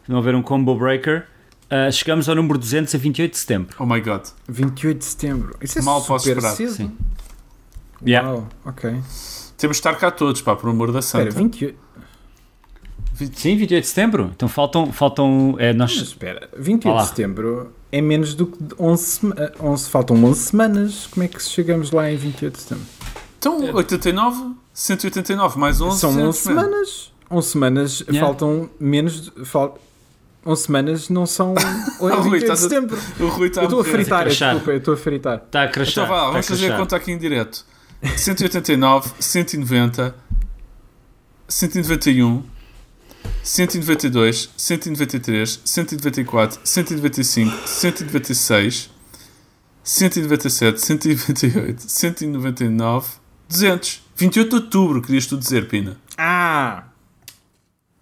se não houver um combo breaker, ah, chegamos ao número 200 a 28 de setembro. Oh my god. 28 de setembro. Isso é Mal super posso esperar. cedo. Sim. Yeah. Uau, ok. Temos de estar cá todos, pá, por amor da Espera, santa. 28. Sim, 28 de setembro. Então faltam. faltam é, Mas nós, espera, 28 Vá lá. de setembro é menos do que 11, sema- eh, 11 faltam 11 semanas. Como é que chegamos lá em 28 de setembro? Então, 89, 189, mais 11. São 11 200, man. semanas. 11 semanas Yeah. faltam menos. de- Fal, 11 semanas não são Rui, 28 de a- setembro. O Rui está Eu estou a fritar, crachar. desculpa, eu estou a fritar. está a crachar. Então vá, a vamos fazer a conta aqui em direto. 189, 190, 191, 192, 193, 194, 195, 196, 197, 198, 199, 200. 28 de outubro, querias tu dizer, Pina. Ah!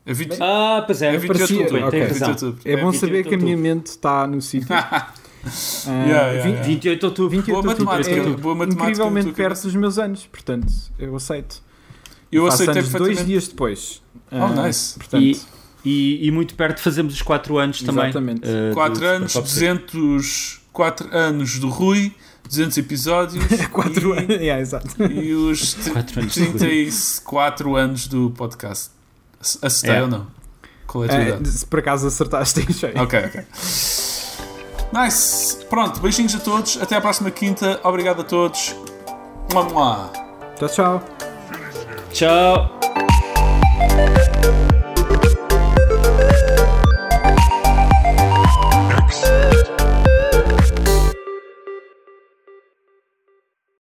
É 20, Ah, pois é, é 28 de parecia- outubro. ok. É tem 28 de razão. outubro. É bom 28 saber de que a minha outubro. mente está no sítio. Ah, Yeah, yeah, 20 yeah. 28 de outubro. 28 Boa de outubro matemática, é boa matemática incrivelmente perto dos meus anos, portanto, eu aceito. Eu Faço aceitei anos perfeitamente. dois dias depois. Oh, Ah, nice. Portanto, E, e, e muito perto fazemos os 4 anos também. Exatamente. ah, 4 do anos, Super Pop Series. 200, 4 anos do Rui, 200 episódios. 4 e- anos. Yeah, exato. E os t- Quatro anos de Rui. 34 anos do podcast. Acertei É. ou não? Qual é a tua É, se por acaso acertaste em cheio. Ok, ok. Nice. Pronto, beijinhos a todos. Até à próxima quinta. Obrigado a todos. Mua, mua. Tchau, tchau. Tchau.